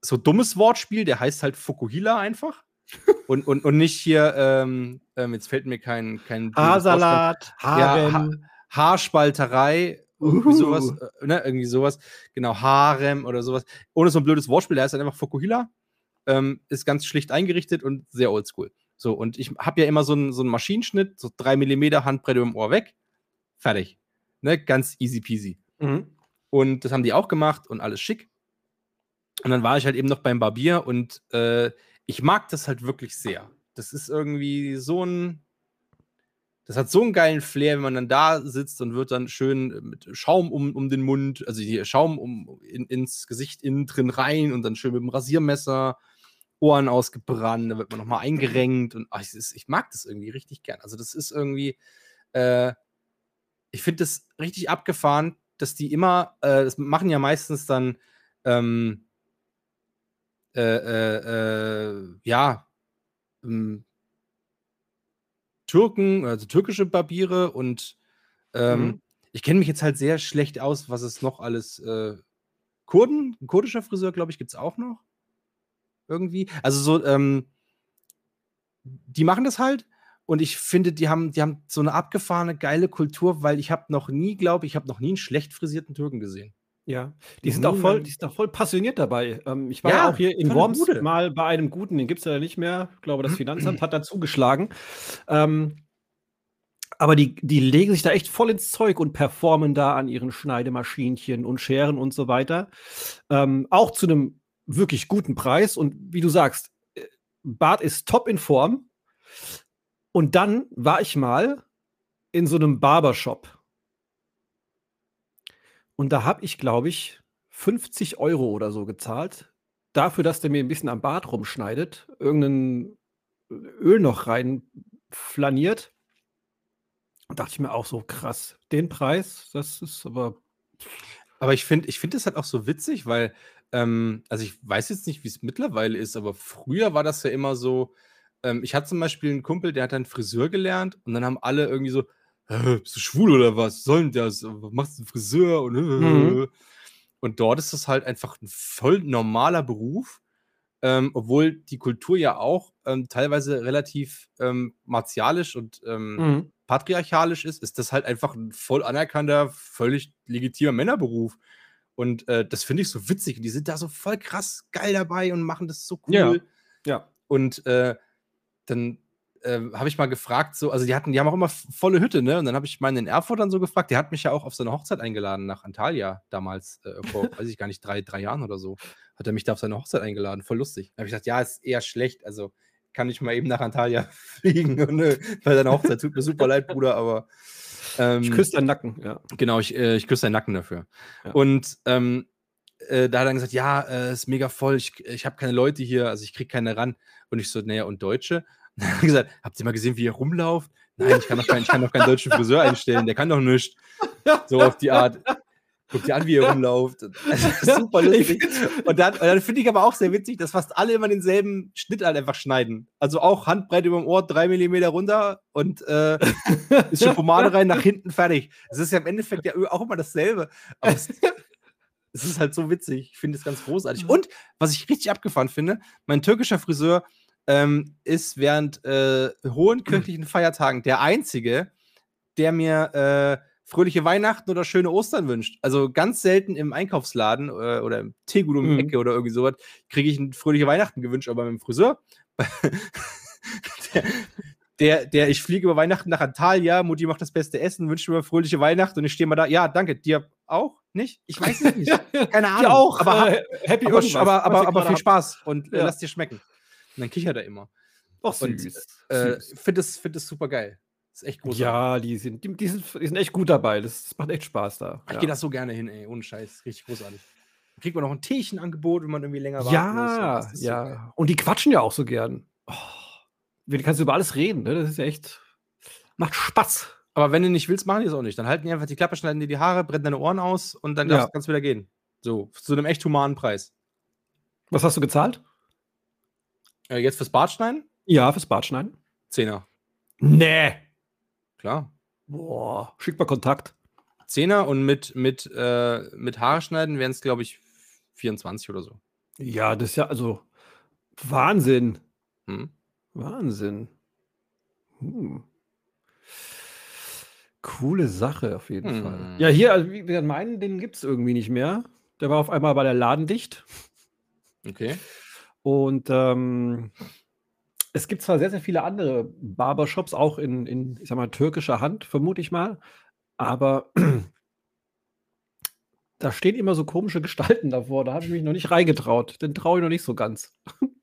so dummes Wortspiel, der heißt halt Fukuhila einfach. und, und, und nicht hier, ähm, ähm, jetzt fällt mir kein. kein
Haarsalat,
Harem. Ja, ha Haarspalterei, irgendwie sowas, äh, ne, irgendwie sowas. Genau, Harem oder sowas. Ohne so ein blödes Wortspiel, der heißt halt einfach Fukuhila. Ähm, ist ganz schlicht eingerichtet und sehr oldschool. So, und ich habe ja immer so einen, so einen Maschinenschnitt, so 3 mm Handbrette im Ohr weg. Fertig. Ne, ganz easy peasy. Mhm. Und das haben die auch gemacht und alles schick. Und dann war ich halt eben noch beim Barbier und äh, ich mag das halt wirklich sehr. Das ist irgendwie so ein, das hat so einen geilen Flair, wenn man dann da sitzt und wird dann schön mit Schaum um, um den Mund, also hier Schaum um, in, ins Gesicht innen drin rein und dann schön mit dem Rasiermesser, Ohren ausgebrannt, da wird man nochmal eingerenkt und ach, ich, ich, mag das irgendwie richtig gern. Also das ist irgendwie, äh, ich finde das richtig abgefahren, dass die immer, äh, das machen ja meistens dann, ähm, äh, äh, äh ja, ähm, Türken, also türkische Barbiere und ähm, mhm. ich kenne mich jetzt halt sehr schlecht aus, was es noch alles. Äh, Kurden, ein kurdischer Friseur, glaube ich, gibt es auch noch. Irgendwie. Also so, ähm, die machen das halt und ich finde, die haben, die haben so eine abgefahrene, geile Kultur, weil ich habe noch nie, glaube ich, habe noch nie einen schlecht frisierten Türken gesehen.
Ja, die sind, auch voll, die sind auch voll passioniert dabei. Ähm, ich war ja, auch hier in Worms mal bei einem guten, den gibt es ja nicht mehr. Ich glaube, das Finanzamt hat da zugeschlagen. Ähm, aber die, die legen sich da echt voll ins Zeug und performen da an ihren Schneidemaschinchen und Scheren und so weiter. Ähm, auch zu einem wirklich guten Preis. Und wie du sagst, äh, Bart ist top in Form. Und dann war ich mal in so einem Barbershop und da habe ich, glaube ich, 50 Euro oder so gezahlt, dafür, dass der mir ein bisschen am Bart rumschneidet, irgendein Öl noch rein flaniert. Und dachte ich mir auch so, krass, den Preis, das ist aber.
Aber ich finde, ich finde das halt auch so witzig, weil, ähm, also ich weiß jetzt nicht, wie es mittlerweile ist, aber früher war das ja immer so, ähm, ich hatte zum Beispiel einen Kumpel, der hat dann Friseur gelernt und dann haben alle irgendwie so, äh, bist du schwul oder was? Soll denn das? Machst du einen Friseur? Und, äh, mhm. und dort ist das halt einfach ein voll normaler Beruf, ähm, obwohl die Kultur ja auch ähm, teilweise relativ ähm, martialisch und ähm, mhm. patriarchalisch ist, ist das halt einfach ein voll anerkannter, völlig legitimer Männerberuf. Und äh, das finde ich so witzig. Die sind da so voll krass geil dabei und machen das so cool.
Ja. ja.
Und äh, dann äh, habe ich mal gefragt, so, also die hatten, die haben auch immer volle Hütte, ne? Und dann habe ich meinen in Erfurt dann so gefragt, der hat mich ja auch auf seine Hochzeit eingeladen nach Antalya damals, äh, vor, weiß ich gar nicht, drei, drei Jahren oder so. Hat er mich da auf seine Hochzeit eingeladen, voll lustig. Da habe ich gesagt, ja, ist eher schlecht, also kann ich mal eben nach Antalya fliegen und, ne, bei deiner Hochzeit. Tut mir super leid, Bruder, aber.
Ähm, ich küsse deinen Nacken, ja.
Genau, ich, äh, ich küsse deinen Nacken dafür. Ja. Und ähm, äh, da hat er dann gesagt, ja, äh, ist mega voll, ich, ich habe keine Leute hier, also ich kriege keine ran. Und ich so, naja, und Deutsche? dann hat er gesagt, habt ihr mal gesehen, wie ihr rumlauft? Nein, ich kann doch, kein, ich kann doch keinen deutschen Friseur einstellen, der kann doch nichts. So auf die Art. Guck dir an, wie ihr rumlauft. super lustig. Und dann, dann finde ich aber auch sehr witzig, dass fast alle immer denselben Schnitt halt einfach schneiden. Also auch Handbreit über dem Ohr, drei Millimeter runter und äh, ist schon Pomade rein, nach hinten fertig. Es ist ja im Endeffekt ja auch immer dasselbe. Aber es, es ist halt so witzig. Ich finde es ganz großartig. Und was ich richtig abgefahren finde, mein türkischer Friseur ähm, ist während äh, hohen kirchlichen Feiertagen der einzige, der mir äh, fröhliche Weihnachten oder schöne Ostern wünscht. Also ganz selten im Einkaufsladen äh, oder im Teegut um die mhm. Ecke oder irgendwie sowas kriege ich ein fröhliche Weihnachten gewünscht, aber mit dem Friseur. der, der, der, ich fliege über Weihnachten nach Antalya, Mutti macht das beste Essen, wünscht mir fröhliche Weihnachten und ich stehe mal da. Ja, danke. Dir auch? Nicht? Ich weiß es nicht. Keine Ahnung.
Dir auch. Aber, äh, happy
aber, aber, aber, aber, viel Spaß und äh, ja. lass dir schmecken. Und dann kichert er immer.
Ach, süß.
Äh, finde es, find super geil.
Das ist echt großartig. Ja, die sind, die, die, sind, die sind echt gut dabei. Das, das macht echt Spaß da.
Ich ja. gehe das so gerne hin, ey. Ohne Scheiß. Richtig großartig. Dann kriegt man noch ein Teechenangebot, wenn man irgendwie länger
warten ja, muss. Ja, ja. So Und die quatschen ja auch so gern. Oh, du kannst über alles reden, ne? Das ist ja echt. Macht Spaß.
Aber wenn du nicht willst, machen die es auch nicht. Dann halten die einfach die Klappe, schneiden dir die Haare, brennen deine Ohren aus und dann ja. kannst du wieder gehen. So, zu einem echt humanen Preis.
Was hast du gezahlt?
Äh, jetzt fürs Bartschneiden?
Ja, fürs Bartschneiden.
Zehner.
Nee.
Klar.
Boah, schick mal Kontakt.
Zehner und mit, mit, äh, mit Haarschneiden wären es, glaube ich, 24 oder so.
Ja, das ist ja also Wahnsinn. Hm? Wahnsinn. Hm. Coole Sache auf jeden hm. Fall. Ja, hier, also, wie gesagt, meinen, den gibt es irgendwie nicht mehr. Der war auf einmal bei der Laden dicht.
Okay.
Und ähm, es gibt zwar sehr, sehr viele andere Barbershops, auch in, in ich sag mal, türkischer Hand, vermute ich mal, aber da stehen immer so komische Gestalten davor. Da habe ich mich noch nicht reingetraut. Den traue ich noch nicht so ganz.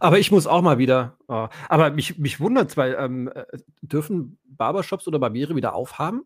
aber ich muss auch mal wieder. Oh. Aber mich, mich wundert es, weil ähm, äh, dürfen Barbershops oder Barbiere wieder aufhaben?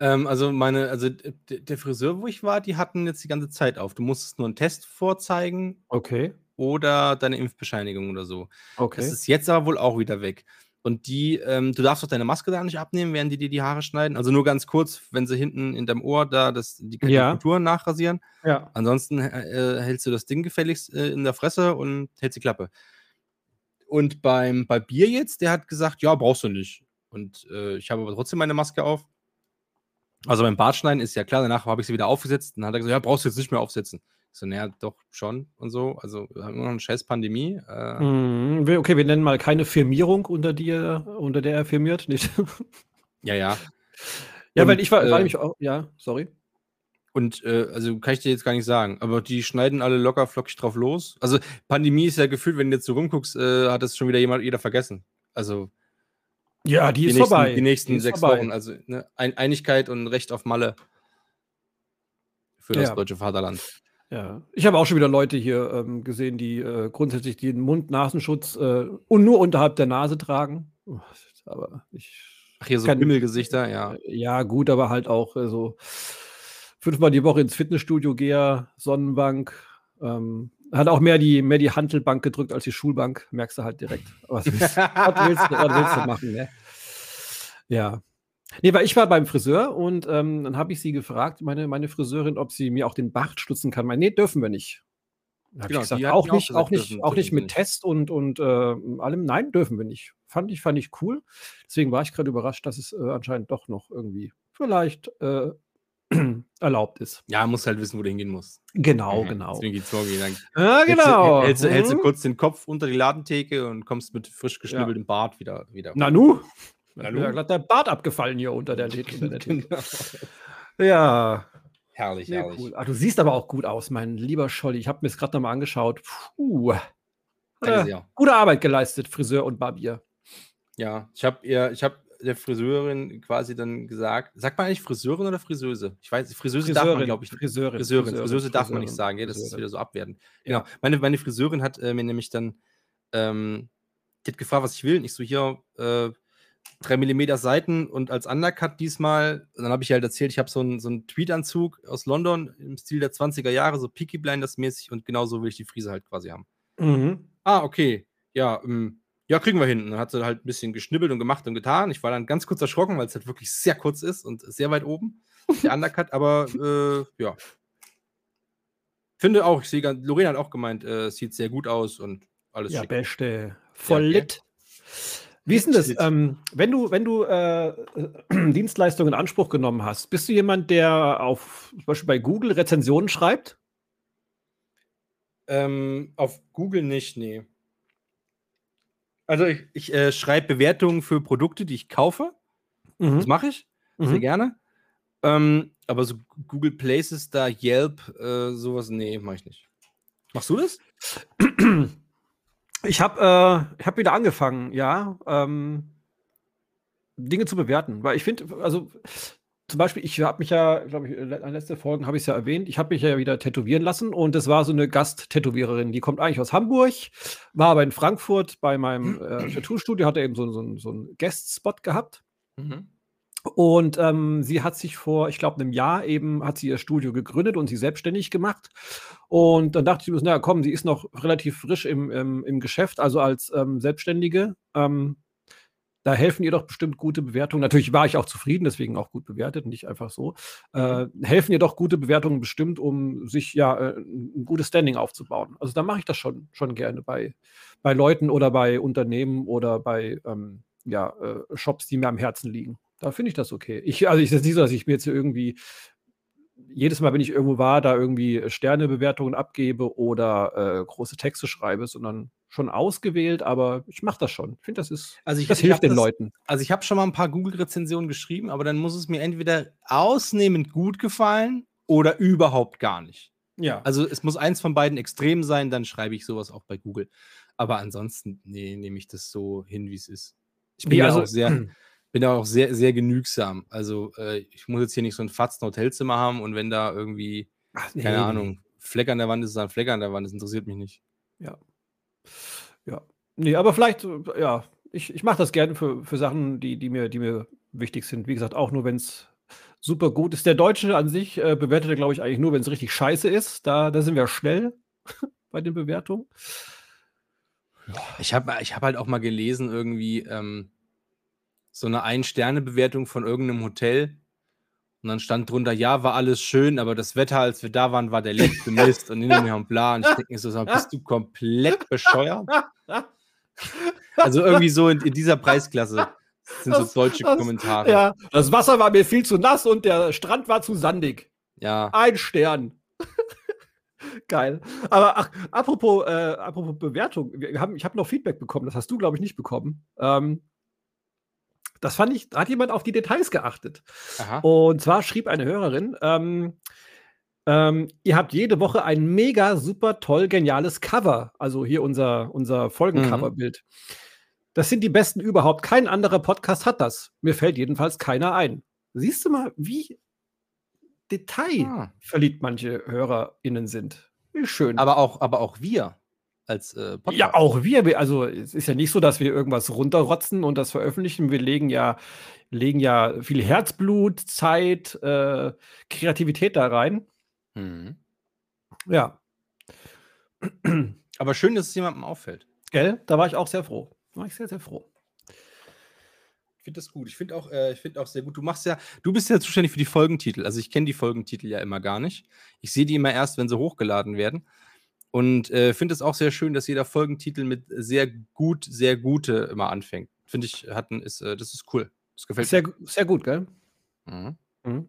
Ähm, also meine, also der Friseur, wo ich war, die hatten jetzt die ganze Zeit auf. Du musstest nur einen Test vorzeigen.
Okay
oder deine Impfbescheinigung oder so.
Okay.
Das ist jetzt aber wohl auch wieder weg. Und die, ähm, du darfst doch deine Maske da nicht abnehmen, während die dir die Haare schneiden. Also nur ganz kurz, wenn sie hinten in deinem Ohr da das, die
ja.
Kulturen nachrasieren.
Ja.
Ansonsten äh, hältst du das Ding gefälligst äh, in der Fresse und hältst die Klappe. Und beim Barbier jetzt, der hat gesagt, ja, brauchst du nicht. Und äh, ich habe aber trotzdem meine Maske auf. Also beim Bartschneiden ist ja klar, danach habe ich sie wieder aufgesetzt. Und dann hat er gesagt, ja, brauchst du jetzt nicht mehr aufsetzen. So, naja, doch schon und so. Also wir haben immer noch eine scheiß Pandemie.
Äh. Mhm. Okay, wir nennen mal keine Firmierung, unter, die, unter der er firmiert, nicht?
Ja, ja.
Ja, und, weil ich war, äh, war nämlich auch, ja, sorry.
Und äh, also kann ich dir jetzt gar nicht sagen, aber die schneiden alle locker flockig drauf los. Also Pandemie ist ja gefühlt, wenn du jetzt so rumguckst, äh, hat das schon wieder jemand, jeder vergessen. Also
ja, die, die ist
nächsten,
vorbei.
Die nächsten die sechs vorbei. Wochen, also ne, Einigkeit und Recht auf Malle für das ja. deutsche Vaterland.
Ja, ich habe auch schon wieder Leute hier ähm, gesehen, die äh, grundsätzlich den Mund-Nasenschutz äh, und nur unterhalb der Nase tragen. Aber ich.
Ach, hier so Himmelgesichter, ja.
Äh, ja, gut, aber halt auch äh, so fünfmal die Woche ins Fitnessstudio gehe, Sonnenbank. Ähm, hat auch mehr die, mehr die Handelbank gedrückt als die Schulbank, merkst du halt direkt. Was willst, was willst, was willst du machen, ne? Ja. Nee, weil ich war beim Friseur und ähm, dann habe ich sie gefragt, meine, meine Friseurin, ob sie mir auch den Bart stutzen kann. Meine, nee, dürfen wir nicht. Dann habe genau, ich gesagt, auch nicht, auch, nicht, dürfen, auch nicht mit nicht. Test und, und äh, allem. Nein, dürfen wir nicht. Fand ich, fand ich cool. Deswegen war ich gerade überrascht, dass es äh, anscheinend doch noch irgendwie vielleicht äh, erlaubt ist.
Ja, muss halt wissen, wo du hingehen musst.
Genau, mhm. genau.
Deswegen geht's vorgehen.
Ja, genau.
Hältst, hältst, hältst, du mhm. kurz den Kopf unter die Ladentheke und kommst mit frisch geschnibbeltem ja. Bart wieder, wieder.
Nanu? Hallo? Ja, gerade der Bart abgefallen hier unter der Theke. genau. Ja.
Herrlich, nee, herrlich. Cool.
Ach, du siehst aber auch gut aus, mein lieber Scholli. Ich habe mir es gerade nochmal angeschaut. Puh. Äh, gute Arbeit geleistet, Friseur und Barbier.
Ja, ich habe ihr, ich habe der Friseurin quasi dann gesagt, sagt man eigentlich Friseurin oder Friseuse? Ich weiß, Friseuse Friseurin, darf man, glaube ich,
Friseurin.
Friseurin. Friseurin. Friseuse darf man nicht sagen, ja, das Friseurin. ist wieder so abwertend. Genau. Meine, meine Friseurin hat äh, mir nämlich dann, ähm, die hat gefragt, was ich will. Und ich so, hier, äh, 3 mm Seiten und als Undercut diesmal. Und dann habe ich halt erzählt, ich habe so einen, so einen Tweetanzug aus London im Stil der 20er Jahre, so Peaky Blinders mäßig und genau so will ich die Friese halt quasi haben.
Mhm.
Ah, okay. Ja, ähm, ja, kriegen wir hin. Dann hat sie halt ein bisschen geschnibbelt und gemacht und getan. Ich war dann ganz kurz erschrocken, weil es halt wirklich sehr kurz ist und sehr weit oben. der Undercut, aber äh, ja. Finde auch, ich sehe Lorena hat auch gemeint, äh, sieht sehr gut aus und alles
Ja, schick. beste. Voll ja, lit. Wie ist denn das? Ähm, wenn du, wenn du äh, Dienstleistungen in Anspruch genommen hast, bist du jemand, der auf zum Beispiel bei Google Rezensionen schreibt?
Ähm, auf Google nicht, nee. Also ich, ich äh, schreibe Bewertungen für Produkte, die ich kaufe. Mhm. Das mache ich mhm. sehr gerne. Ähm, aber so Google Places, da Yelp, äh, sowas, nee, mache ich nicht. Machst du das?
Ich habe äh, hab wieder angefangen, ja, ähm, Dinge zu bewerten, weil ich finde, also zum Beispiel, ich habe mich ja, glaube ich, in letzten Folgen habe ich es ja erwähnt, ich habe mich ja wieder tätowieren lassen und es war so eine Gasttätowiererin, die kommt eigentlich aus Hamburg, war aber in Frankfurt bei meinem äh, Tattoo-Studio, hat er eben so, so, so einen Guest-Spot gehabt. Mhm. Und ähm, sie hat sich vor, ich glaube, einem Jahr eben, hat sie ihr Studio gegründet und sie selbstständig gemacht. Und dann dachte ich mir, naja, komm, sie ist noch relativ frisch im, im, im Geschäft, also als ähm, Selbstständige. Ähm, da helfen ihr doch bestimmt gute Bewertungen. Natürlich war ich auch zufrieden, deswegen auch gut bewertet, nicht einfach so. Äh, helfen ihr doch gute Bewertungen bestimmt, um sich ja äh, ein gutes Standing aufzubauen. Also da mache ich das schon, schon gerne bei, bei Leuten oder bei Unternehmen oder bei ähm, ja, äh, Shops, die mir am Herzen liegen. Da finde ich das okay. Ich, also ich ist nicht so, dass ich mir jetzt irgendwie jedes Mal, wenn ich irgendwo war, da irgendwie Sternebewertungen abgebe oder äh, große Texte schreibe, sondern schon ausgewählt, aber ich mache das schon. Ich finde, das ist,
also ich,
das
ich
hilft den
das,
Leuten.
Also ich habe schon mal ein paar Google-Rezensionen geschrieben, aber dann muss es mir entweder ausnehmend gut gefallen oder überhaupt gar nicht. Ja. Also es muss eins von beiden extrem sein, dann schreibe ich sowas auch bei Google. Aber ansonsten, nee, nehme ich das so hin, wie es ist. Ich bin nee, also, auch sehr, bin da auch sehr, sehr genügsam. Also äh, ich muss jetzt hier nicht so ein fatzen Hotelzimmer haben und wenn da irgendwie, Ach, nee. keine Ahnung, Fleck an der Wand ist, ist ein Fleck an der Wand, das interessiert mich nicht.
Ja. Ja. Nee, aber vielleicht, äh, ja, ich, ich mache das gerne für, für Sachen, die, die, mir, die mir wichtig sind. Wie gesagt, auch nur, wenn es super gut ist. Der Deutsche an sich äh, bewertet, glaube ich, eigentlich nur, wenn es richtig scheiße ist. Da, da sind wir schnell bei den Bewertungen.
Ich habe ich hab halt auch mal gelesen, irgendwie, ähm, so eine Ein-Sterne-Bewertung von irgendeinem Hotel. Und dann stand drunter, ja, war alles schön, aber das Wetter, als wir da waren, war der letzte Mist und hinter mir und bla. Und ich denke mir so, bist du komplett bescheuert? Also irgendwie so in, in dieser Preisklasse sind das, so deutsche
das,
Kommentare.
Ja, das Wasser war mir viel zu nass und der Strand war zu sandig.
Ja.
Ein Stern. Geil. Aber ach, apropos, äh, apropos Bewertung, wir haben, ich habe noch Feedback bekommen, das hast du, glaube ich, nicht bekommen. Ähm, das fand ich, da hat jemand auf die Details geachtet. Aha. Und zwar schrieb eine Hörerin, ähm, ähm, ihr habt jede Woche ein mega super toll geniales Cover. Also hier unser, unser Folgencoverbild. Mhm. Das sind die besten überhaupt. Kein anderer Podcast hat das. Mir fällt jedenfalls keiner ein. Siehst du mal, wie detailverliebt ah. manche HörerInnen sind. Wie schön.
Aber auch, aber auch wir als äh,
Podcast. Ja, auch wir. Also es ist ja nicht so, dass wir irgendwas runterrotzen und das veröffentlichen. Wir legen ja, legen ja viel Herzblut, Zeit, äh, Kreativität da rein. Mhm. Ja.
Aber schön, dass es jemandem auffällt.
Gell? Da war ich auch sehr froh. Da war ich sehr, sehr froh.
Ich finde das gut. Ich finde auch, äh, find auch sehr gut. Du machst ja, du bist ja zuständig für die Folgentitel. Also ich kenne die Folgentitel ja immer gar nicht. Ich sehe die immer erst, wenn sie hochgeladen werden. Und äh, finde es auch sehr schön, dass jeder Folgentitel mit sehr gut, sehr gute immer anfängt. Finde ich, hatten, ist, äh, das ist cool. Das gefällt
sehr, mir. Sehr gut, gell? Mhm. Mhm.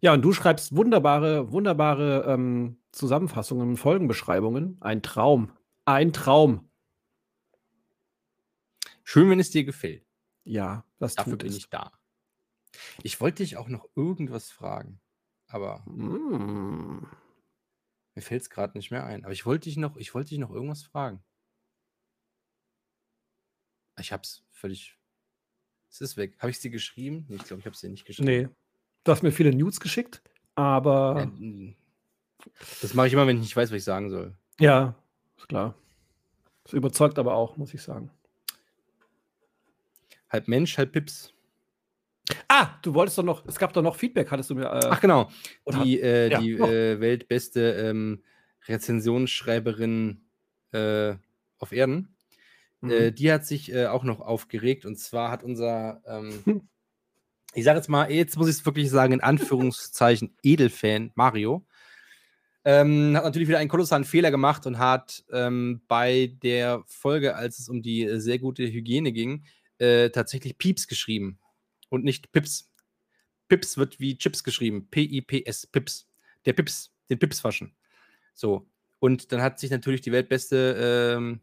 Ja, und du schreibst wunderbare, wunderbare ähm, Zusammenfassungen, Folgenbeschreibungen. Ein Traum. Ein Traum.
Schön, wenn es dir gefällt.
Ja, das
Dafür bin es. ich da. Ich wollte dich auch noch irgendwas fragen, aber. Mm. Mir fällt es gerade nicht mehr ein. Aber ich wollte dich noch, ich wollte dich noch irgendwas fragen. Ich hab's völlig. Es ist weg. Habe ich es dir geschrieben? Nee, ich glaube, ich habe es dir nicht geschrieben.
Nee. Du hast mir viele News geschickt, aber. Ja,
das mache ich immer, wenn ich nicht weiß, was ich sagen soll.
Ja, ist klar. Das überzeugt aber auch, muss ich sagen.
Halb Mensch, halb Pips.
Ah, du wolltest doch noch, es gab doch noch Feedback, hattest du mir.
Äh, Ach genau, die, äh, ja, die äh, weltbeste ähm, Rezensionsschreiberin äh, auf Erden, äh, mhm. die hat sich äh, auch noch aufgeregt und zwar hat unser, ähm, ich sage jetzt mal, jetzt muss ich es wirklich sagen, in Anführungszeichen Edelfan Mario, ähm, hat natürlich wieder einen kolossalen Fehler gemacht und hat ähm, bei der Folge, als es um die äh, sehr gute Hygiene ging, äh, tatsächlich Pieps geschrieben und nicht Pips. Pips wird wie Chips geschrieben. P-I-P-S, Pips. Der Pips, den Pips waschen. So. Und dann hat sich natürlich die weltbeste ähm,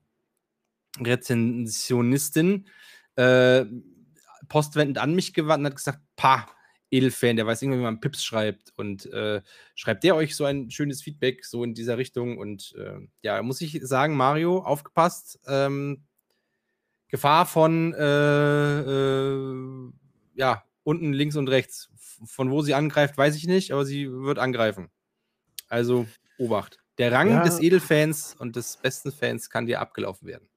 Rezensionistin äh, postwendend an mich gewandt und hat gesagt: Pa, Edelfan, der weiß irgendwie, wie man Pips schreibt. Und äh, schreibt der euch so ein schönes Feedback, so in dieser Richtung. Und äh, ja, muss ich sagen, Mario, aufgepasst. Ähm, Gefahr von, äh, äh ja, unten links und rechts. Von wo sie angreift, weiß ich nicht, aber sie wird angreifen. Also, Obacht. Der Rang ja. des Edelfans und des besten Fans kann dir abgelaufen werden.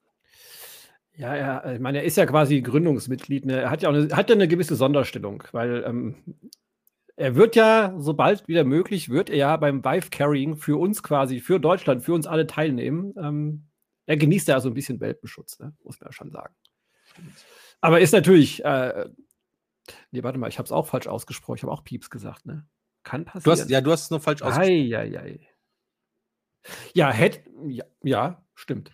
Ja, ja, ich meine, er ist ja quasi Gründungsmitglied. Ne? Er hat ja auch eine, hat ja eine gewisse Sonderstellung, weil ähm, er wird ja, sobald wieder möglich, wird er ja beim Vive Carrying für uns quasi, für Deutschland, für uns alle teilnehmen. Ähm, er genießt ja so ein bisschen Welpenschutz, ne? muss man ja schon sagen. Aber ist natürlich, äh, nee, warte mal, ich habe es auch falsch ausgesprochen, ich habe auch Pieps gesagt, ne? Kann passieren.
Du hast, ja, du hast es nur falsch ausgesprochen.
Ei, ei, ei. Ja, hätte, ja, ja, stimmt.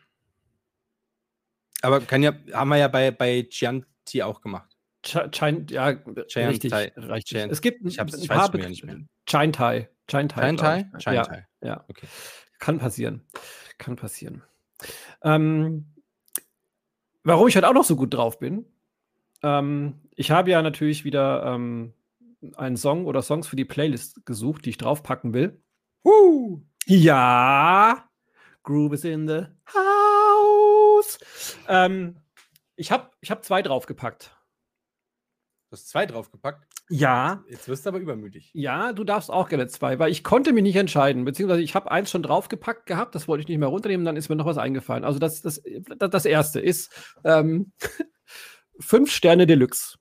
Aber kann ja, haben wir ja bei, bei Chianti auch gemacht.
Ch ja, Chianti, richtig, richtig. Es gibt
ich hab's, ein ich paar weiß nicht mehr.
Chintai. Chintai.
Chintai?
Chintai. Ja, ja. Okay. Kann passieren. Kann passieren. Ähm, warum ich heute auch noch so gut drauf bin, ähm, ich habe ja natürlich wieder ähm, einen Song oder Songs für die Playlist gesucht, die ich draufpacken will. Uh, ja, Groove is in the house. Ähm, ich habe ich hab zwei draufgepackt.
Du hast zwei draufgepackt?
Ja.
Jetzt wirst du aber übermütig.
Ja, du darfst auch gerne zwei, weil ich konnte mich nicht entscheiden. Beziehungsweise ich habe eins schon draufgepackt gehabt, das wollte ich nicht mehr runternehmen, dann ist mir noch was eingefallen. Also das, das, das erste ist ähm, fünf Sterne Deluxe.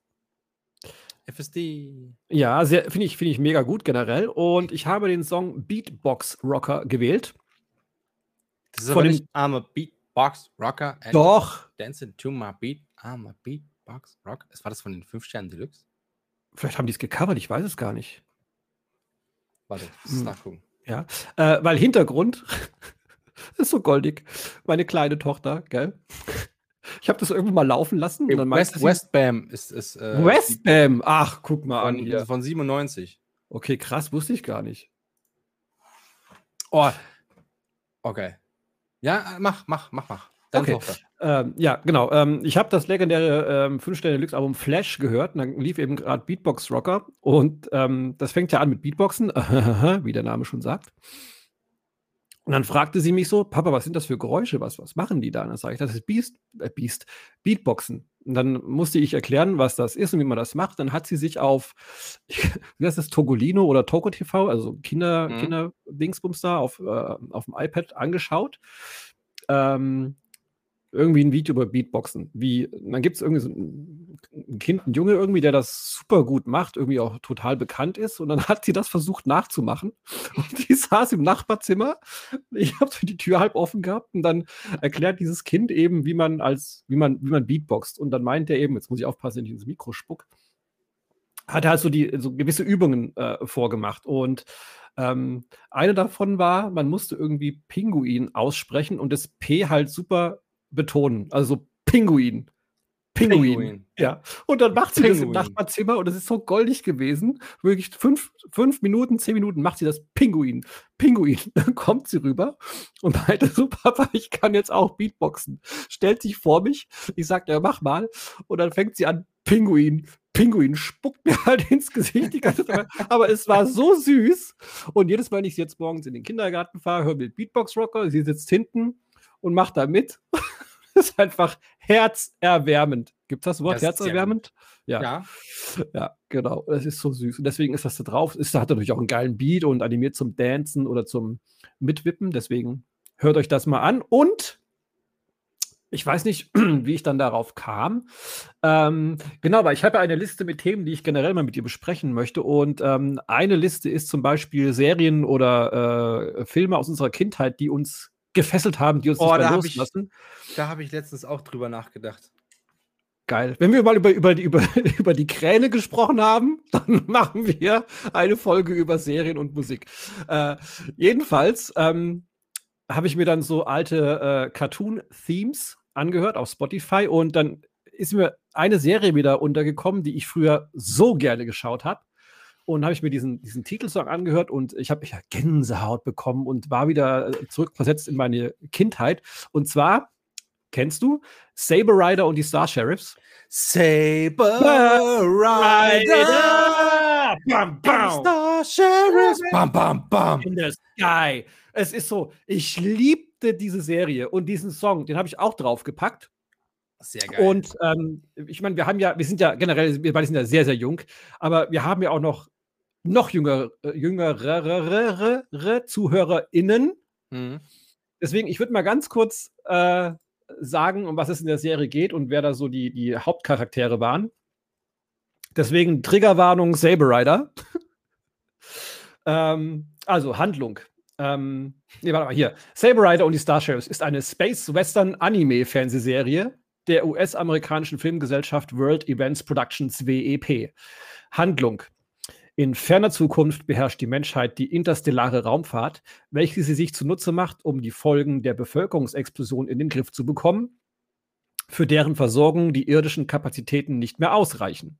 FSD.
Ja, finde ich, find ich mega gut generell. Und ich habe den Song Beatbox Rocker gewählt.
Das ist Von aber nicht I'm a Beatbox Rocker.
Doch.
Dancing to my beat. I'm a Beatbox Rocker. War das von den fünf Sternen Deluxe?
Vielleicht haben die es gecovert, ich weiß es gar nicht.
Warte, das ist hm. nachgucken.
Ja, äh, weil Hintergrund ist so goldig. Meine kleine Tochter, gell? Ich habe das irgendwo mal laufen lassen.
Und dann West, Westbam ist es.
Äh, Westbam, ach, guck mal
von,
an hier.
Von 97.
Okay, krass, wusste ich gar nicht.
Oh. Okay. Ja, mach, mach, mach, mach.
Deine okay. Ähm, ja, genau. Ähm, ich habe das legendäre ähm, 5-Sterne-Deluxe-Album Flash gehört und dann lief eben gerade Beatbox Rocker und ähm, das fängt ja an mit Beatboxen, wie der Name schon sagt. Und dann fragte sie mich so, Papa, was sind das für Geräusche? Was, was machen die da? Und dann sage ich, das ist Beast, äh, Beast, Beatboxen. Und dann musste ich erklären, was das ist und wie man das macht. Dann hat sie sich auf, wie heißt das, Togolino oder Togo TV, also Kinder, mhm. Kinder-Dingsbums da auf, äh, auf dem iPad angeschaut. Ähm, irgendwie ein Video über Beatboxen. Wie, dann gibt es irgendwie so ein Kind, ein Junge irgendwie, der das super gut macht, irgendwie auch total bekannt ist. Und dann hat sie das versucht nachzumachen. Und die saß im Nachbarzimmer. Ich habe die Tür halb offen gehabt und dann erklärt dieses Kind eben, wie man als, wie man, wie man Beatboxt. Und dann meint er eben, jetzt muss ich aufpassen, ich ins Mikro spuck, hat er halt so die so gewisse Übungen äh, vorgemacht. Und ähm, eine davon war, man musste irgendwie Pinguin aussprechen und das P halt super betonen. Also Pinguin. Pinguin. Pinguin. Ja. Und dann macht sie Pinguin. das im Nachbarzimmer und es ist so goldig gewesen. Wirklich fünf, fünf Minuten, zehn Minuten macht sie das Pinguin. Pinguin. Dann kommt sie rüber und meinte so, Papa, ich kann jetzt auch Beatboxen. Stellt sich vor mich. Ich sagte, ja, mach mal. Und dann fängt sie an, Pinguin, Pinguin, spuckt mir halt ins Gesicht die ganze Zeit. Aber es war so süß. Und jedes Mal, wenn ich sie jetzt morgens in den Kindergarten fahre, höre mit Beatbox Rocker, sie sitzt hinten und macht da mit. ist einfach herzerwärmend. Gibt es das Wort das herzerwärmend? Ja. ja. Ja, genau. Das ist so süß. Und deswegen ist das da drauf. Es hat natürlich auch einen geilen Beat und animiert zum Dancen oder zum Mitwippen. Deswegen hört euch das mal an. Und ich weiß nicht, wie ich dann darauf kam. Ähm, genau, aber ich habe eine Liste mit Themen, die ich generell mal mit dir besprechen möchte. Und ähm, eine Liste ist zum Beispiel Serien oder äh, Filme aus unserer Kindheit, die uns gefesselt haben, die uns
oh, nicht mehr loslassen. Ich, da habe ich letztens auch drüber nachgedacht.
Geil. Wenn wir mal über, über, die, über, über die Kräne gesprochen haben, dann machen wir eine Folge über Serien und Musik. Äh, jedenfalls ähm, habe ich mir dann so alte äh, Cartoon-Themes angehört auf Spotify und dann ist mir eine Serie wieder untergekommen, die ich früher so gerne geschaut habe. Und habe ich mir diesen, diesen Titelsong angehört und ich habe ja Gänsehaut bekommen und war wieder äh, zurückversetzt in meine Kindheit. Und zwar, kennst du Saber Rider und die Star Sheriffs?
Saber Rider! Bam, bam. Star Sheriffs! Bam, bam, bam!
In the sky! Es ist so, ich liebte diese Serie und diesen Song, den habe ich auch draufgepackt.
Sehr geil.
Und ähm, ich meine, wir haben ja, wir sind ja generell, wir beide sind ja sehr, sehr jung, aber wir haben ja auch noch noch jüngere, äh, jüngere ZuhörerInnen. Mhm. Deswegen, ich würde mal ganz kurz äh, sagen, um was es in der Serie geht und wer da so die, die Hauptcharaktere waren. Deswegen Triggerwarnung Saber Rider. ähm, also Handlung. Ähm, nee, warte mal, hier. Saber Rider und die Star Sheriffs ist eine Space-Western-Anime-Fernsehserie der US-amerikanischen Filmgesellschaft World Events Productions WEP. Handlung. In ferner Zukunft beherrscht die Menschheit die interstellare Raumfahrt, welche sie sich zunutze macht, um die Folgen der Bevölkerungsexplosion in den Griff zu bekommen, für deren Versorgung die irdischen Kapazitäten nicht mehr ausreichen.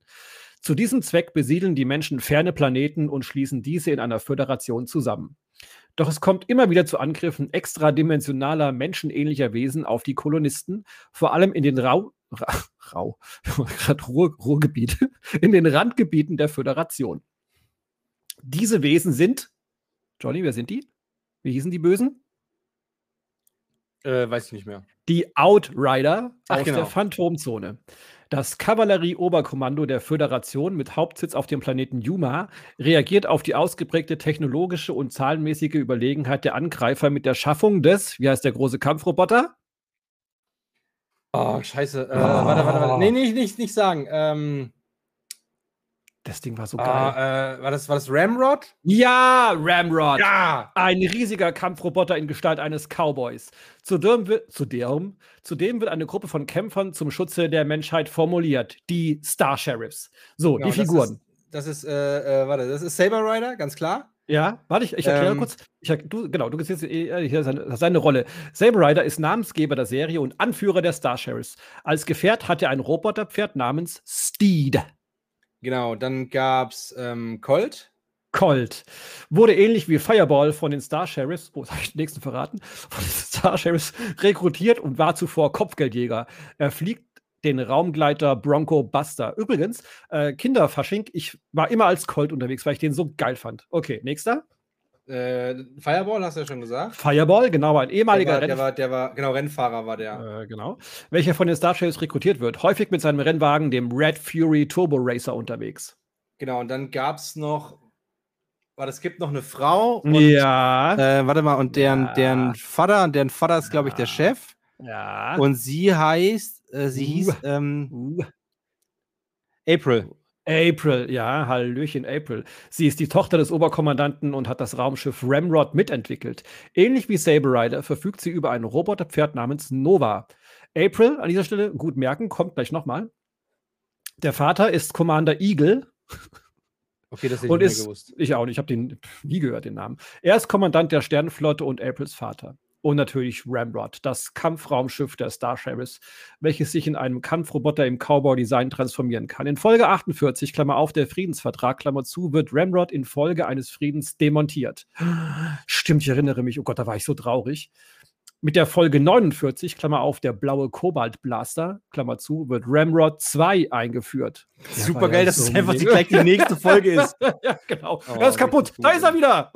Zu diesem Zweck besiedeln die Menschen ferne Planeten und schließen diese in einer Föderation zusammen. Doch es kommt immer wieder zu Angriffen extradimensionaler, menschenähnlicher Wesen auf die Kolonisten, vor allem in den Rau, Ra, Rau, Ruhr, Ruhrgebiete, in den Randgebieten der Föderation. Diese Wesen sind, Johnny, wer sind die? Wie hießen die Bösen?
Äh, weiß ich nicht mehr.
Die Outrider
Ach,
aus
genau.
der Phantomzone. Das Kavallerie-Oberkommando der Föderation mit Hauptsitz auf dem Planeten Yuma reagiert auf die ausgeprägte technologische und zahlenmäßige Überlegenheit der Angreifer mit der Schaffung des, wie heißt der große Kampfroboter?
Oh, scheiße. Äh, Warte, warte, warte. Nee, nicht, nicht, nicht sagen. Ähm,
Das Ding war so geil.
ah, äh, war, das, war das Ramrod?
Ja, Ramrod.
Ja!
Ein riesiger Kampfroboter in Gestalt eines Cowboys. Zudem zudem, zudem wird eine Gruppe von Kämpfern zum Schutze der Menschheit formuliert. Die Star Sheriffs. So,
Genau,
die Figuren.
Das ist, das ist äh, äh, warte, das ist Saber Rider, ganz klar.
Ja, warte, ich, ich erkläre
Ähm.
kurz. Ich, du, genau, du bist jetzt äh, hier seine, seine Rolle. Saber Rider ist Namensgeber der Serie und Anführer der Star Sheriffs. Als Gefährt hat er ein Roboterpferd namens Steed.
Genau, dann gab's ähm, Colt.
Colt. Wurde ähnlich wie Fireball von den Star Sheriffs, oh, habe ich den nächsten verraten, von den Star Sheriffs rekrutiert und war zuvor Kopfgeldjäger. Er fliegt den Raumgleiter Bronco Buster. Übrigens, äh, Kinderfasching, ich war immer als Colt unterwegs, weil ich den so geil fand. Okay, nächster.
Äh, Fireball, hast du ja schon gesagt.
Fireball, genau, ein
Der
ehemaliger
war, der, war, der war, genau, Rennfahrer war der.
äh, genau, welcher von den Star Sheriffs rekrutiert wird, häufig mit seinem Rennwagen, dem Red Fury Turbo Racer, unterwegs.
Genau, und dann gab's noch, warte, es gibt noch eine Frau. Und,
ja.
Äh, warte mal, und deren,
Ja.
deren Vater, deren Vater ist, glaube ich, der. Chef.
ja.
Und sie heißt, äh, sie
Uh.
hieß ähm,
Uh.
April.
April, ja, Hallöchen April. Sie ist die Tochter des Oberkommandanten und hat das Raumschiff Ramrod mitentwickelt. Ähnlich wie Saber Rider verfügt sie über ein Roboterpferd namens Nova. April, an dieser Stelle gut merken, kommt gleich nochmal. Der Vater ist Commander Eagle
Okay, das hätte ich nicht gewusst.
ich auch nicht, ich habe den nie gehört, den Namen. Er ist Kommandant der Sternenflotte und Aprils Vater. Und natürlich Ramrod, das Kampfraumschiff der Star Sheriffs, welches sich in einem Kampfroboter im Cowboy-Design transformieren kann. In Folge 48, Klammer auf, der Friedensvertrag, Klammer zu, wird Ramrod in Folge eines Friedens demontiert. Stimmt, ich erinnere mich, oh Gott, da war ich so traurig. Mit der Folge 49, Klammer auf, der blaue Kobalt-Blaster, Klammer zu, wird Ramrod 2 eingeführt. War
Super geil,
ja
dass
so
es einfach die, gleich die nächste Folge ist.
ja, genau.
Oh,
er ist kaputt. Da ist er wieder.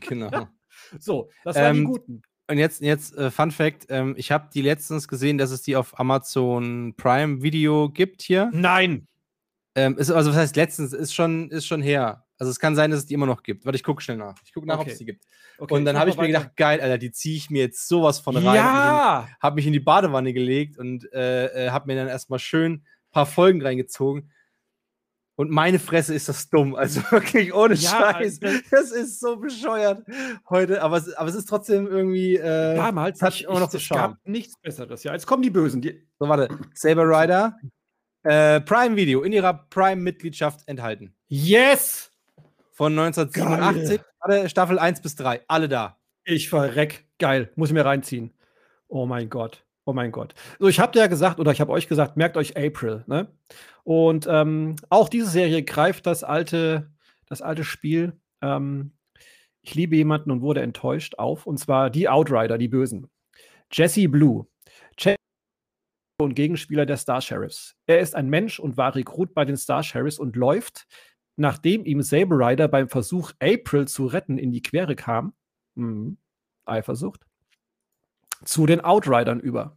genau.
So, das waren die
Ähm,
Guten.
Und jetzt, jetzt äh, Fun Fact: ähm, Ich habe die letztens gesehen, dass es die auf Amazon Prime Video gibt hier.
Nein.
Ähm, ist, also, was heißt letztens? Ist schon, ist schon her. Also, es kann sein, dass es die immer noch gibt. Warte, ich gucke schnell nach. Ich gucke nach, ob
Okay.
es die gibt.
Okay,
und dann habe ich mir
weiter.
gedacht, geil, Alter, die ziehe ich mir jetzt sowas von rein.
Ja.
Habe mich in die Badewanne gelegt und äh, äh, habe mir dann erstmal schön ein paar Folgen reingezogen. Und meine Fresse ist das dumm. Also wirklich ohne
Ja,
Scheiß.
das-
ist so bescheuert heute. Aber es, aber es ist trotzdem irgendwie. Äh,
Damals
hat
ich,
immer noch
ich,
so
es gab nichts Besseres. Ja, jetzt kommen die Bösen. Die,
So, warte. Saber Rider. Äh, Prime Video in ihrer Prime-Mitgliedschaft enthalten.
Yes!
Von 1987, Geil. Staffel 1 bis 3. Alle da.
Ich verreck. Geil. Muss ich mir reinziehen. Oh mein Gott. Oh mein Gott. So, ich habe ja gesagt, oder ich habe euch gesagt, merkt euch April. Ne? Und ähm, auch diese Serie greift das alte, das alte Spiel. Ähm, ich liebe jemanden und wurde enttäuscht auf. Und zwar die Outrider, die Bösen. Jesse Blue. Jesse und Gegenspieler der Star Sheriffs. Er ist ein Mensch und war Rekrut bei den Star Sheriffs und läuft, nachdem ihm Saber Rider beim Versuch, April zu retten, in die Quere kam. Hm, Eifersucht zu den Outridern über.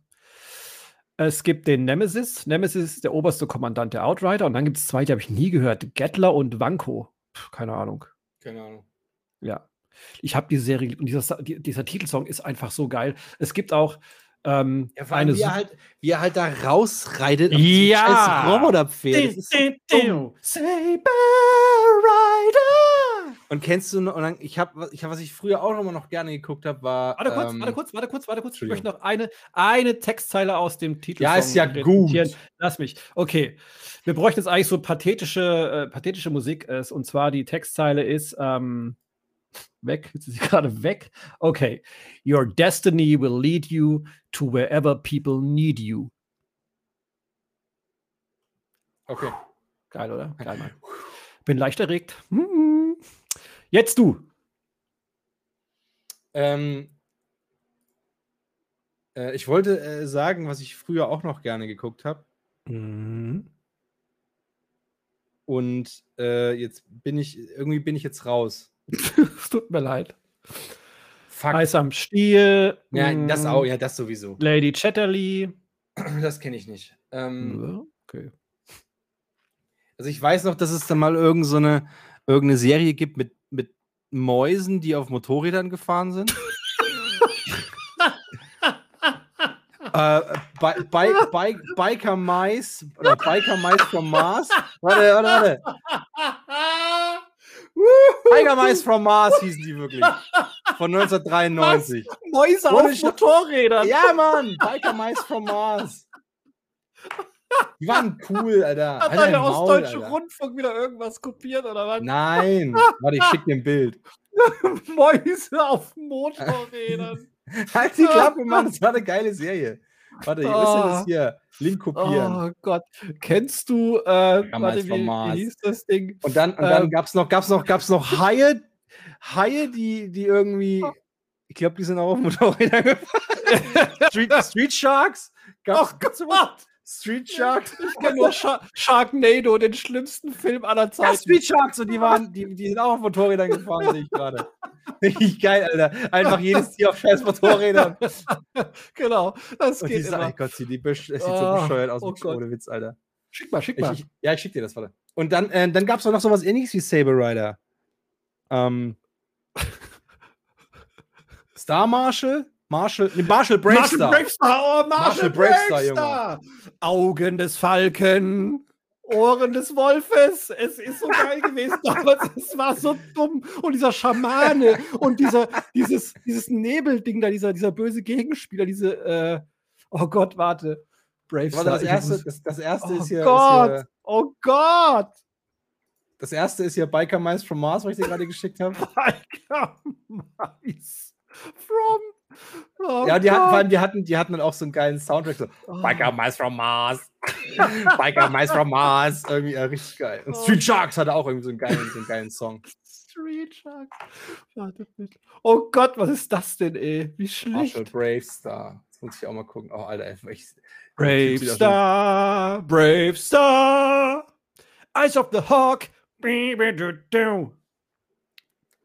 Es gibt den Nemesis. Nemesis ist der oberste Kommandant der Outrider. Und dann gibt es zwei, die habe ich nie gehört. Gettler und Wanko. keine Ahnung.
Keine Ahnung.
Ja. Ich habe diese Serie und dieser, dieser Titelsong ist einfach so geil. Es gibt auch ähm,
ja, eine wie, er halt, wie er halt da rausreitet.
Ja!
Roboterpferd. Saber Rider! Und kennst du noch, und dann, ich habe, ich hab, was ich früher auch immer noch gerne geguckt habe, war.
Warte kurz, ähm, warte kurz, warte kurz, warte kurz. Ich möchte noch eine, eine Textzeile aus dem Titel.
Ja, ist ja gut.
Lass mich. Okay. Wir bräuchten jetzt eigentlich so pathetische, äh, pathetische Musik. Äh, und zwar die Textzeile ist, ähm, weg. Jetzt ist sie gerade weg. Okay. Your destiny will lead you to wherever people need you.
Okay.
Geil, oder? Geil, Mann. Bin leicht erregt. Hm. Jetzt du.
Ähm, äh, ich wollte äh, sagen, was ich früher auch noch gerne geguckt habe. Mhm. Und äh, jetzt bin ich, irgendwie bin ich jetzt raus.
es tut mir leid. Fuck. Eis am Stiel.
Ja, das auch, ja, das sowieso.
Lady Chatterley.
Das kenne ich nicht.
Ähm, okay.
Also ich weiß noch, dass es da mal irgend so eine, irgendeine Serie gibt mit, mit Mäusen, die auf Motorrädern gefahren sind. äh, Bi Bi Bi Biker Mais oder Biker Mais from Mars. Warte, warte, warte. Tiger Mice from Mars hießen die wirklich. Von 1993. Was?
Mäuse auf Motorrädern.
Ja, Mann. Tiger Mice from Mars. Die waren cool, Alter.
Hat
Alter,
der Ostdeutsche Maul, Rundfunk wieder irgendwas kopiert oder was?
Nein. Warte, ich schick dir ein Bild.
Mäuse auf Motorrädern.
halt die Klappe, Mann. Das war eine geile Serie. Warte, hier oh. ist das hier. Link kopieren.
Oh Gott. Kennst du, äh, warte, wie, wie, hieß das Ding?
Und dann, und dann ähm, gab es noch, gab's noch, gab's noch Haie, Haie, die, die irgendwie, oh. ich glaube, die sind auch auf Motorrädern gefahren. Street, Street Sharks?
Gab's, oh Gott!
Street Sharks.
Ich kenne nur Shark Sharknado, den schlimmsten Film aller Zeiten. Ja,
Street Sharks und die waren, die, die sind auch auf Motorrädern gefahren, sehe ich gerade. Richtig geil, Alter. Einfach jedes Tier auf scheiß Motorrädern.
genau, das
und
geht
immer. Ach Gott, die Besch es sieht so bescheuert aus, oh ohne Witz, Alter.
Schick mal, schick mal.
Ich, ich, ja, ich schick dir das, warte. Und dann, äh, dann gab es noch so was ähnliches wie Saber Rider. Ähm, Star Marshall? Marshall, nee, Marshall Bravestar.
Marshall Bravestar, oh, Marshall, Marshall Bravestar, Bravestar, Junge. Augen des Falken, Ohren des Wolfes. Es ist so geil gewesen damals. Es war so dumm. Und dieser Schamane und dieser, dieses, dieses Nebelding da, dieser, dieser böse Gegenspieler, diese, äh, oh Gott, warte.
Bravestar. Das erste, das, das erste
oh
ist hier.
Gott,
ist hier,
oh Gott.
Das erste ist hier Biker Mice from Mars, was ich dir gerade geschickt habe.
Biker Mice from
Oh ja, die hatten, vor allem, die hatten, die hatten dann auch so einen geilen Soundtrack, so oh. Biker Mice from Mars. Biker Mice from Mars. Irgendwie ja, richtig geil. Und oh. Street Sharks hatte auch irgendwie so einen geilen, so einen geilen Song.
Street Sharks. Oh Gott, was ist das denn, ey? Wie schlecht. Marshall
Brave Star. Das muss ich auch mal gucken. Oh, Alter, ich,
Brave Star, Brave Star. Eyes of the Hawk.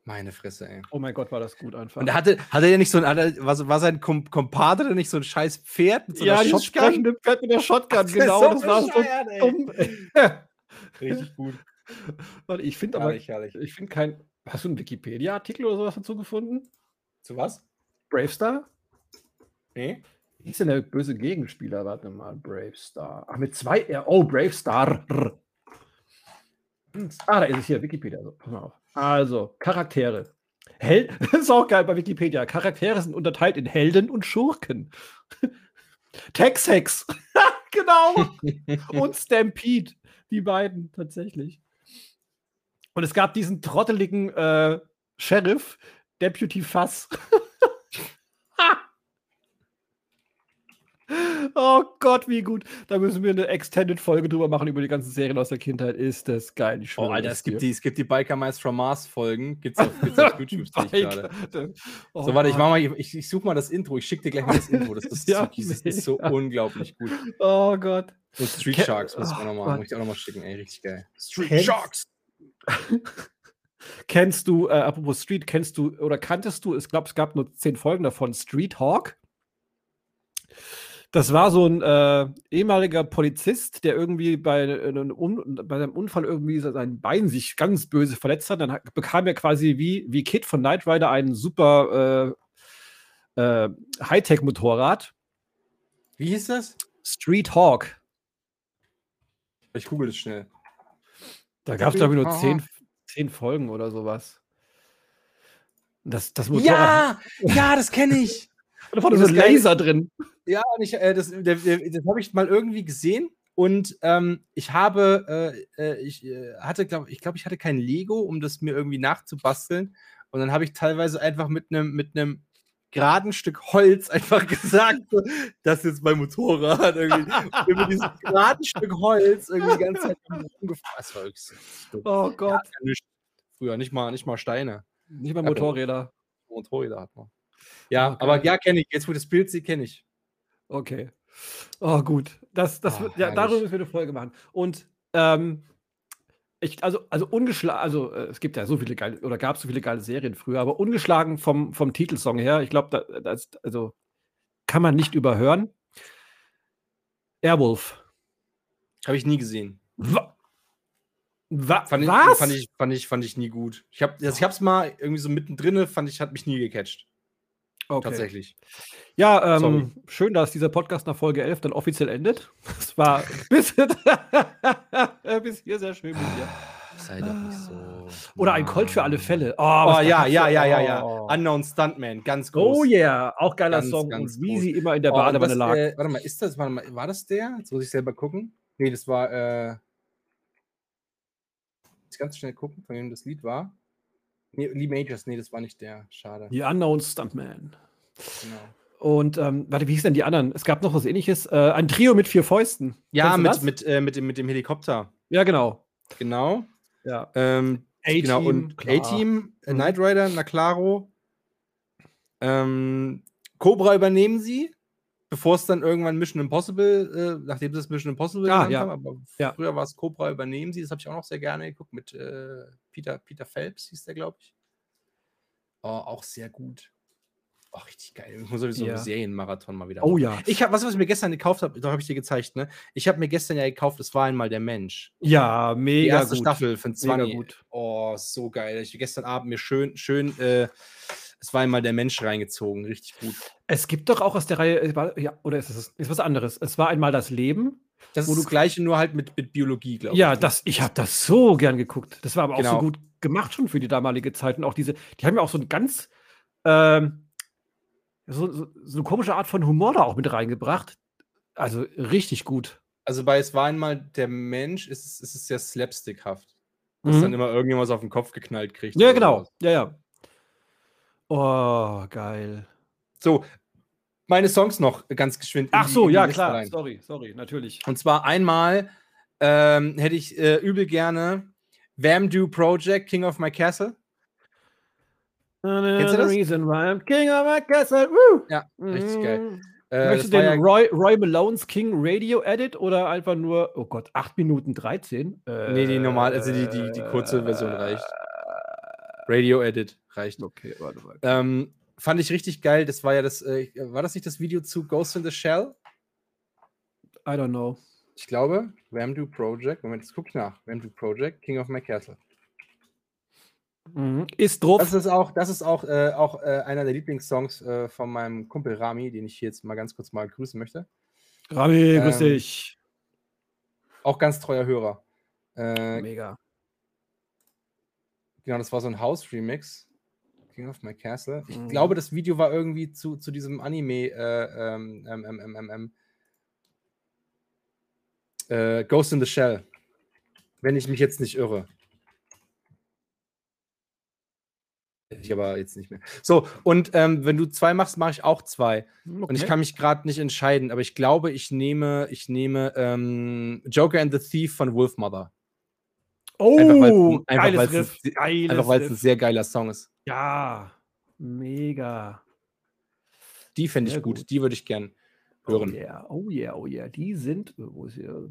Meine Fresse, ey.
Oh mein Gott, war das gut einfach.
Und hatte, hatte er nicht so ein, war, war sein Kompadre nicht so ein scheiß Pferd
mit so einer ja, Shotgun? sprechende Pferd mit der Shotgun, genau. Das, so das war so dumm.
Richtig gut.
Warte, ich finde aber, ich finde kein, hast du einen Wikipedia-Artikel oder sowas dazu gefunden?
Zu was?
Bravestar?
Nee.
Wie ist denn der böse Gegenspieler? Warte mal, Bravestar. Ach, mit zwei R. Oh, Bravestar. Ah, da ist es hier, Wikipedia. So, pass mal auf. Also, Charaktere. Hel das ist auch geil bei Wikipedia. Charaktere sind unterteilt in Helden und Schurken. Tex-Hex. genau. Und Stampede. Die beiden, tatsächlich. Und es gab diesen trotteligen äh, Sheriff, Deputy Fass. Oh Gott, wie gut. Da müssen wir eine Extended-Folge drüber machen, über die ganzen Serien aus der Kindheit. Ist das geil. Ich
oh, Alter, es gibt, die, es gibt die Biker Mice from Mars-Folgen. Gibt's auf, gibt's auf YouTube, gerade. Oh, so, warte, ich, mach mal, ich, ich suche mal das Intro. Ich schicke dir gleich mal das Intro. Das ist, ja, so, das ist so unglaublich gut.
Oh Gott.
Und Street Sharks muss ich auch nochmal noch, noch mal schicken. Ey, richtig geil.
Street Kennst Sharks! kennst du, äh, apropos Street, kennst du oder kanntest du, ich glaube, es gab nur zehn Folgen davon, Street Hawk? Das war so ein äh, ehemaliger Polizist, der irgendwie bei, einem bei seinem Unfall irgendwie sein Bein sich ganz böse verletzt hat. Dann bekam er quasi wie, wie Kid von Knight Rider ein super äh, äh, Hightech-Motorrad.
Wie hieß das?
Street Hawk.
Ich google das schnell.
Da gab es, glaube ich, nur zehn, zehn Folgen oder sowas.
Das, das Motorrad. Ja, ja, das kenne ich.
Da war so ein Laser drin.
Ja, und ich, äh, das, das habe ich mal irgendwie gesehen. Und ähm, ich habe, äh, äh ich äh, hatte, glaube ich, glaube, ich hatte kein Lego, um das mir irgendwie nachzubasteln. Und dann habe ich teilweise einfach mit einem mit einem geraden Stück Holz einfach gesagt, das ist jetzt mein Motorrad. Irgendwie. Und mit diesem geraden Stück Holz irgendwie die ganze Zeit rumgefahren.
Oh Gott.
Ja, früher nicht mal, nicht mal Steine.
Nicht mal Motorräder.
Motorräder hat man. Ja, okay. aber ja, kenne ich. Jetzt, wo das Bild sie kenne ich.
Okay. Oh, gut. Das, das, oh, ja, darüber müssen wir eine Folge machen. Und ähm, ich, also, also ungeschlagen, also äh, es gibt ja so viele geile, oder gab es so viele geile Serien früher, aber ungeschlagen vom, vom Titelsong her, ich glaube, da, das, also kann man nicht überhören. Airwolf.
Habe ich nie gesehen.
Wa
Wa fand ich, Was? Fand ich, fand, ich, fand ich nie gut. Ich habe also ich mal irgendwie so mittendrin, fand ich, hat mich nie gecatcht. Okay. Tatsächlich.
Ja, ähm, schön, dass dieser Podcast nach Folge 11 dann offiziell endet. Es war bis, bis hier sehr schön mit dir.
Sei doch nicht so.
Oder ein Colt für alle Fälle.
Oh, oh ja, ja, ja, ja, ja. Oh. Unknown Stuntman, ganz groß.
Oh yeah, auch geiler ganz, Song. Ganz und wie sie immer in der oh, Badewanne lag.
Äh, warte mal, ist das, warte mal, war das der? Jetzt muss ich selber gucken. Nee, das war, äh, ich ganz schnell gucken, von wem das Lied war. Nee, Lee Majors, nee, das war nicht der. Schade.
Die Unknown Stuntman. Genau. Und ähm, warte, wie hieß denn die anderen? Es gab noch was ähnliches. Äh, ein Trio mit vier Fäusten.
Ja, mit, mit, äh, mit, dem, mit dem Helikopter.
Ja, genau.
Genau.
Ja.
Ähm, genau. Und A-Team, äh, mhm. Knight Rider, na claro. Ähm, Cobra übernehmen sie, bevor es dann irgendwann Mission Impossible, äh, nachdem sie das Mission Impossible
ah, ja.
haben, aber ja. früher war es Cobra übernehmen sie, das habe ich auch noch sehr gerne geguckt mit äh, Peter, Peter Phelps, hieß der, glaube ich. Oh, auch sehr gut. Oh, richtig geil. Ich muss sowieso ja. einen Serienmarathon mal wieder
machen. Oh ja.
Ich hab, was, was ich mir gestern gekauft habe, da habe ich dir gezeigt, ne? Ich habe mir gestern ja gekauft, es war einmal der Mensch.
Ja, mega Die erste
gut. Staffel von 20. gut. Oh, so geil. Ich gestern Abend mir schön, schön, äh, es war einmal der Mensch reingezogen. Richtig gut.
Es gibt doch auch aus der Reihe, ja, oder ist es ist was anderes? Es war einmal das Leben.
Das ist das Gleiche, nur halt mit, mit Biologie, glaube
ich. Ja, das, ich habe das so gern geguckt. Das war aber genau. auch so genau. gut gemacht schon für die damalige Zeit. Und auch diese, die haben ja auch so ein ganz, ähm, so, so, so, eine komische Art von Humor da auch mit reingebracht. Also richtig gut.
Also bei Es war einmal der Mensch, ist es, ist es sehr slapstickhaft. Dass mhm. dann immer irgendjemand auf den Kopf geknallt kriegt.
Ja, genau. Was. Ja, ja. Oh, geil.
So, meine Songs noch ganz geschwind.
Ach so, ja, klar. Rein. Sorry, sorry, natürlich.
Und zwar einmal ähm, hätte ich äh, übel gerne Vamdu Project, King of My Castle.
Kennst du das? Reason why I'm King of my castle. Woo!
Ja, richtig geil.
Mm. Äh, Möchtest du den ja Roy, Roy Malone's King Radio Edit oder einfach nur, oh Gott, 8 Minuten 13?
Äh, nee, die normal, also die, die, die kurze Version reicht. Radio Edit reicht.
Okay, warte mal.
Ähm, fand ich richtig geil. Das war ja das, äh, war das nicht das Video zu Ghost in the Shell?
I don't know.
Ich glaube, Ramdu Project. Moment, jetzt guck ich nach. Ramdu Project, King of My Castle.
Mhm. Ist drauf.
Das ist auch, das ist auch, äh, auch äh, einer der Lieblingssongs äh, von meinem Kumpel Rami, den ich hier jetzt mal ganz kurz mal grüßen möchte.
Rami, ähm, grüß dich.
Auch ganz treuer Hörer.
Äh, Mega.
Genau, das war so ein House-Remix. King of My Castle. Ich mhm. glaube, das Video war irgendwie zu, zu diesem Anime äh, ähm, ähm, ähm, ähm, ähm Äh, Ghost in the Shell. Wenn ich mich jetzt nicht irre. Ich aber jetzt nicht mehr. So, und ähm, wenn du zwei machst, mache ich auch zwei. Okay. Und ich kann mich gerade nicht entscheiden, aber ich glaube, ich nehme, ich nehme ähm, Joker and the Thief von Wolfmother.
Oh,
einfach, weil es ein sehr geiler Song ist.
Ja, mega.
Die fände ich gut. gut. Die würde ich gern hören.
Oh yeah, oh yeah, oh yeah. Die sind, wo ist hier?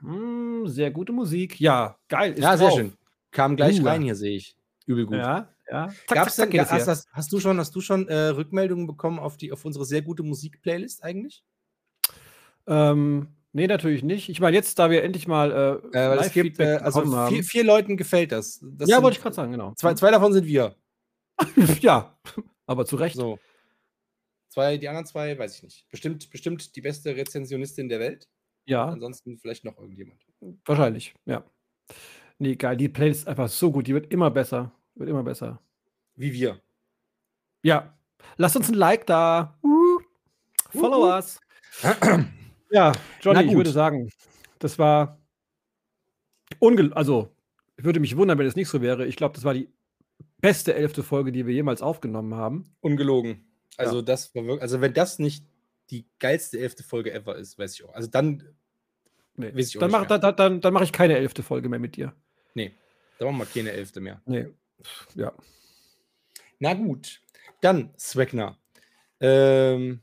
Mhm, sehr gute Musik. Ja, geil.
ja, sehr schön. Kam gleich uh. rein hier, sehe ich. Übel gut.
Ja, ja.
Zack, Gab's zack, denn, hast, hast, hast, du schon, hast du schon äh, Rückmeldungen bekommen auf, die, auf unsere sehr gute Musik-Playlist eigentlich?
Ähm, nee, natürlich nicht. Ich meine, jetzt, da wir endlich mal
äh, äh, Live-Feedback äh, also haben. Vier, vier, Leuten gefällt das. das
ja, wollte ich gerade sagen, genau.
Zwei, zwei davon sind wir.
ja, aber zu Recht.
So. Zwei, die anderen zwei, weiß ich nicht. Bestimmt, bestimmt die beste Rezensionistin der Welt.
Ja.
Ansonsten vielleicht noch irgendjemand.
Wahrscheinlich, ja. Nee, geil. Die Playlist ist einfach so gut. Die wird immer besser. Wird immer besser.
Wie wir.
Ja. Lasst uns ein Like da. Uh, follow uh, us. ja, Johnny, ich würde sagen, das war unge also ich würde mich wundern, wenn es nicht so wäre. Ich glaube, das war die beste elfte Folge, die wir jemals aufgenommen haben.
Ungelogen. Also, ja. das war wirklich, also wenn das nicht die geilste elfte Folge ever ist, weiß ich auch. Also dann
nee. weiß ich dann mach, dann, dann, dann mache ich keine elfte Folge mehr mit dir.
Nee, dann machen wir keine elfte mehr.
Nee. Ja.
Na gut. Dann, Swagner. Ähm,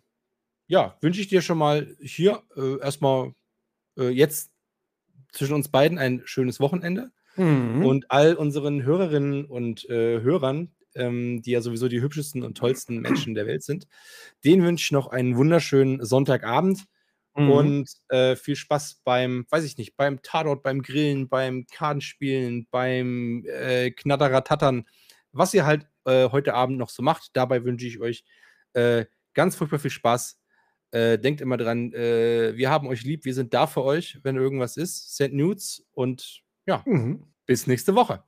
ja, wünsche ich dir schon mal hier äh, erstmal äh, jetzt zwischen uns beiden ein schönes Wochenende. Mhm. Und all unseren Hörerinnen und äh, Hörern, ähm, die ja sowieso die hübschesten und tollsten Menschen der Welt sind. Den wünsche ich noch einen wunderschönen Sonntagabend mhm. und äh, viel Spaß beim, weiß ich nicht, beim Tatort, beim Grillen, beim Kartenspielen, beim äh, Knatteratattern, was ihr halt äh, heute Abend noch so macht. Dabei wünsche ich euch äh, ganz furchtbar viel Spaß. Äh, denkt immer dran, äh, wir haben euch lieb, wir sind da für euch, wenn irgendwas ist. Send Nudes und ja, mhm. bis nächste Woche.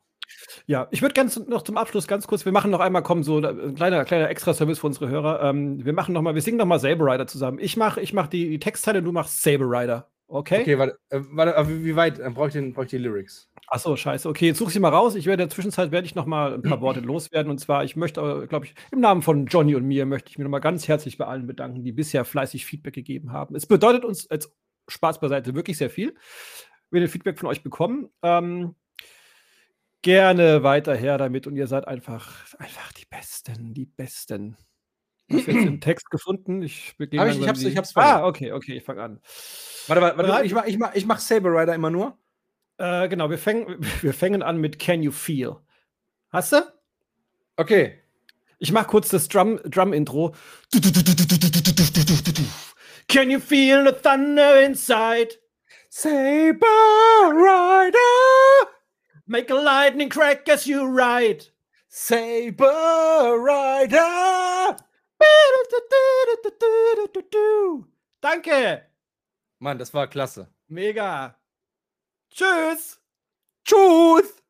Ja, ich würde ganz noch zum Abschluss ganz kurz, wir machen noch einmal, kommen so ein kleiner, kleiner Extra-Service für unsere Hörer. Ähm, wir machen noch mal, wir singen noch mal Saber Rider zusammen. Ich mache ich mach die, die Textteile und du machst Saber Rider. Okay?
Okay, warte, äh, warte wie weit? Dann brauche ich, den, brauch ich die Lyrics.
Achso, scheiße. Okay, jetzt suche ich sie mal raus. Ich werde in der Zwischenzeit werde ich noch mal ein paar Worte loswerden. Und zwar, ich möchte, glaube ich, im Namen von Johnny und mir möchte ich mich noch mal ganz herzlich bei allen bedanken, die bisher fleißig Feedback gegeben haben. Es bedeutet uns als Spaß beiseite wirklich sehr viel, wenn wir Feedback von euch bekommen. Ähm, gerne weiter her damit und ihr seid einfach, einfach die Besten, die Besten. Hast du jetzt den Text gefunden?
Ich, Hab ich, ich, hab's, ich hab's
Ah, okay, okay, ich fange an.
Warte, warte, warte ich, mach, ich, mach, ich mach Saber Rider immer nur.
Äh, genau, wir fängen, wir fängen an mit Can You Feel. Hast du?
Okay.
Ich mach kurz das Drum-Intro. Can you feel the thunder inside?
Saber Rider!
Make a lightning crack as you ride.
Saber Rider.
Danke.
Mann, das war klasse.
Mega. Tschüss.
Tschüss.